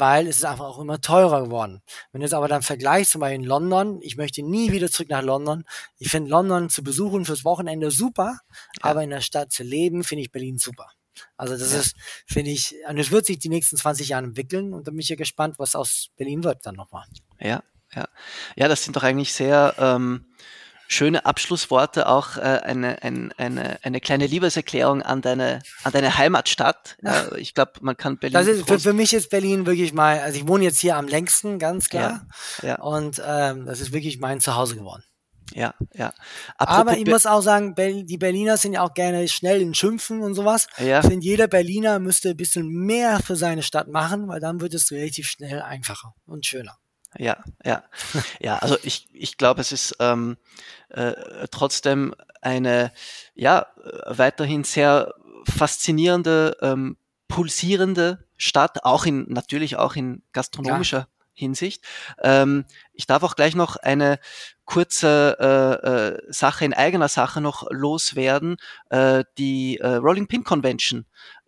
weil es ist einfach auch immer teurer geworden. Wenn du es aber dann vergleichst, zum Beispiel in London, ich möchte nie wieder zurück nach London. Ich finde London zu besuchen fürs Wochenende super, ja. aber in der Stadt zu leben, finde ich Berlin super. Also das ja. ist, finde ich, und es wird sich die nächsten 20 Jahre entwickeln und da bin ich ja gespannt, was aus Berlin wird dann nochmal. Ja, ja. Ja, das sind doch eigentlich sehr ähm, schöne Abschlussworte, auch äh, eine, ein, eine, eine kleine Liebeserklärung an deine, an deine Heimatstadt. Ja, ich glaube, man kann Berlin. Das ist, für, für mich ist Berlin wirklich mal, also ich wohne jetzt hier am längsten, ganz klar. Ja, ja. Und ähm, das ist wirklich mein Zuhause geworden. Ja, ja. Apropos Aber ich muss auch sagen, die Berliner sind ja auch gerne schnell in Schimpfen und sowas. Ja. Ich finde, jeder Berliner müsste ein bisschen mehr für seine Stadt machen, weil dann wird es relativ schnell einfacher und schöner. Ja, ja. Ja, also ich, ich glaube, es ist ähm, äh, trotzdem eine ja weiterhin sehr faszinierende, ähm, pulsierende Stadt, auch in natürlich auch in gastronomischer ja. Hinsicht. Ähm, ich darf auch gleich noch eine kurze äh, äh, Sache in eigener Sache noch loswerden. Äh, die äh, Rolling Pin Convention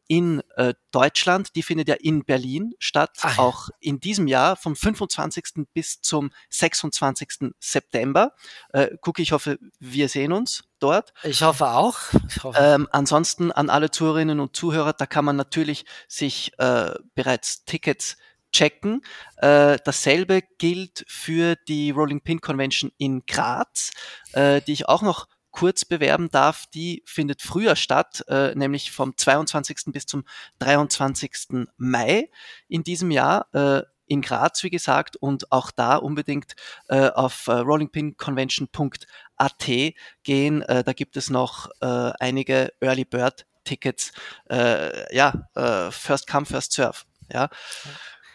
in äh, Deutschland, die findet ja in Berlin statt, Ach. auch in diesem Jahr vom 25. bis zum 26. September. Äh, Gucke, ich hoffe, wir sehen uns dort. Ich hoffe auch. Ich hoffe. Ähm, ansonsten an alle Zuhörerinnen und Zuhörer, da kann man natürlich sich äh, bereits Tickets checken. Äh, dasselbe gilt für die Rolling Pin Convention in Graz, äh, die ich auch noch kurz bewerben darf, die findet früher statt, äh, nämlich vom 22. bis zum 23. Mai in diesem Jahr. Äh, in Graz, wie gesagt, und auch da unbedingt äh, auf äh, rollingpinconvention.at gehen. Äh, da gibt es noch äh, einige Early Bird Tickets. Äh, ja, äh, First Come, First Serve. Ja.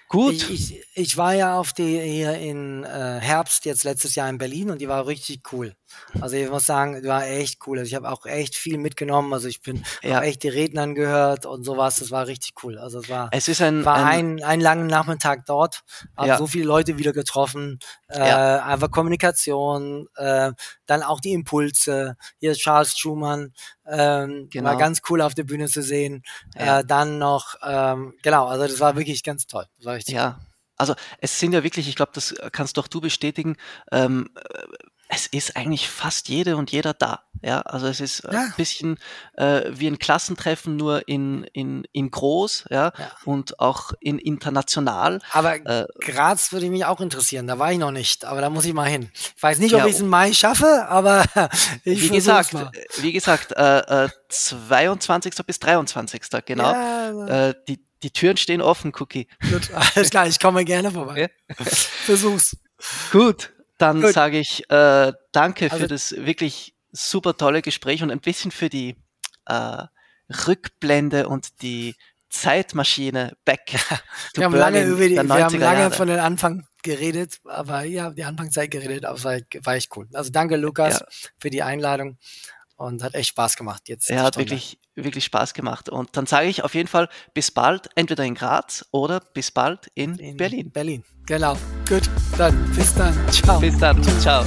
Gut. Ich, ich, ich, war ja auf die hier in äh, Herbst jetzt letztes Jahr in Berlin und die war richtig cool. Also ich muss sagen, die war echt cool. Also ich habe auch echt viel mitgenommen. Also ich bin ja. echt die Rednern gehört und sowas. Das war richtig cool. Also es war, es ist ein, war ein, ein, ein langen Nachmittag dort, habe ja. so viele Leute wieder getroffen. Äh, ja. Einfach Kommunikation, äh, dann auch die Impulse. Hier ist Charles Schumann, ähm, genau. war ganz cool auf der Bühne zu sehen. Äh, dann noch, ähm, genau, also das war wirklich ganz toll. Das war richtig ja. Also es sind ja wirklich, ich glaube, das kannst doch du bestätigen, ähm, es ist eigentlich fast jede und jeder da. Ja, also es ist ja. ein bisschen äh, wie ein Klassentreffen, nur in, in, in groß, ja, ja. und auch in international. Aber äh, Graz würde mich auch interessieren, da war ich noch nicht, aber da muss ich mal hin. Ich weiß nicht, ob ja, ich es im Mai schaffe, aber ich wie gesagt, mal. wie gesagt, äh, äh, 22. bis 23. genau. Ja, äh, die, die Türen stehen offen, Cookie. Gut, alles klar, ich komme gerne vorbei. Versuch's. Gut, dann sage ich äh, danke also, für das wirklich super tolle Gespräch und ein bisschen für die äh, Rückblende und die Zeitmaschine back. wir haben lange über die, wir haben lange Jahre. von den Anfang geredet, aber ja, die Anfangszeit geredet, aber war, war echt cool. Also danke Lukas ja. für die Einladung und hat echt Spaß gemacht jetzt. Er hat wirklich, wirklich Spaß gemacht. Und dann sage ich auf jeden Fall bis bald, entweder in Graz oder bis bald in, in Berlin. Berlin, genau. Gut, dann bis dann. Ciao. Bis dann. Ciao.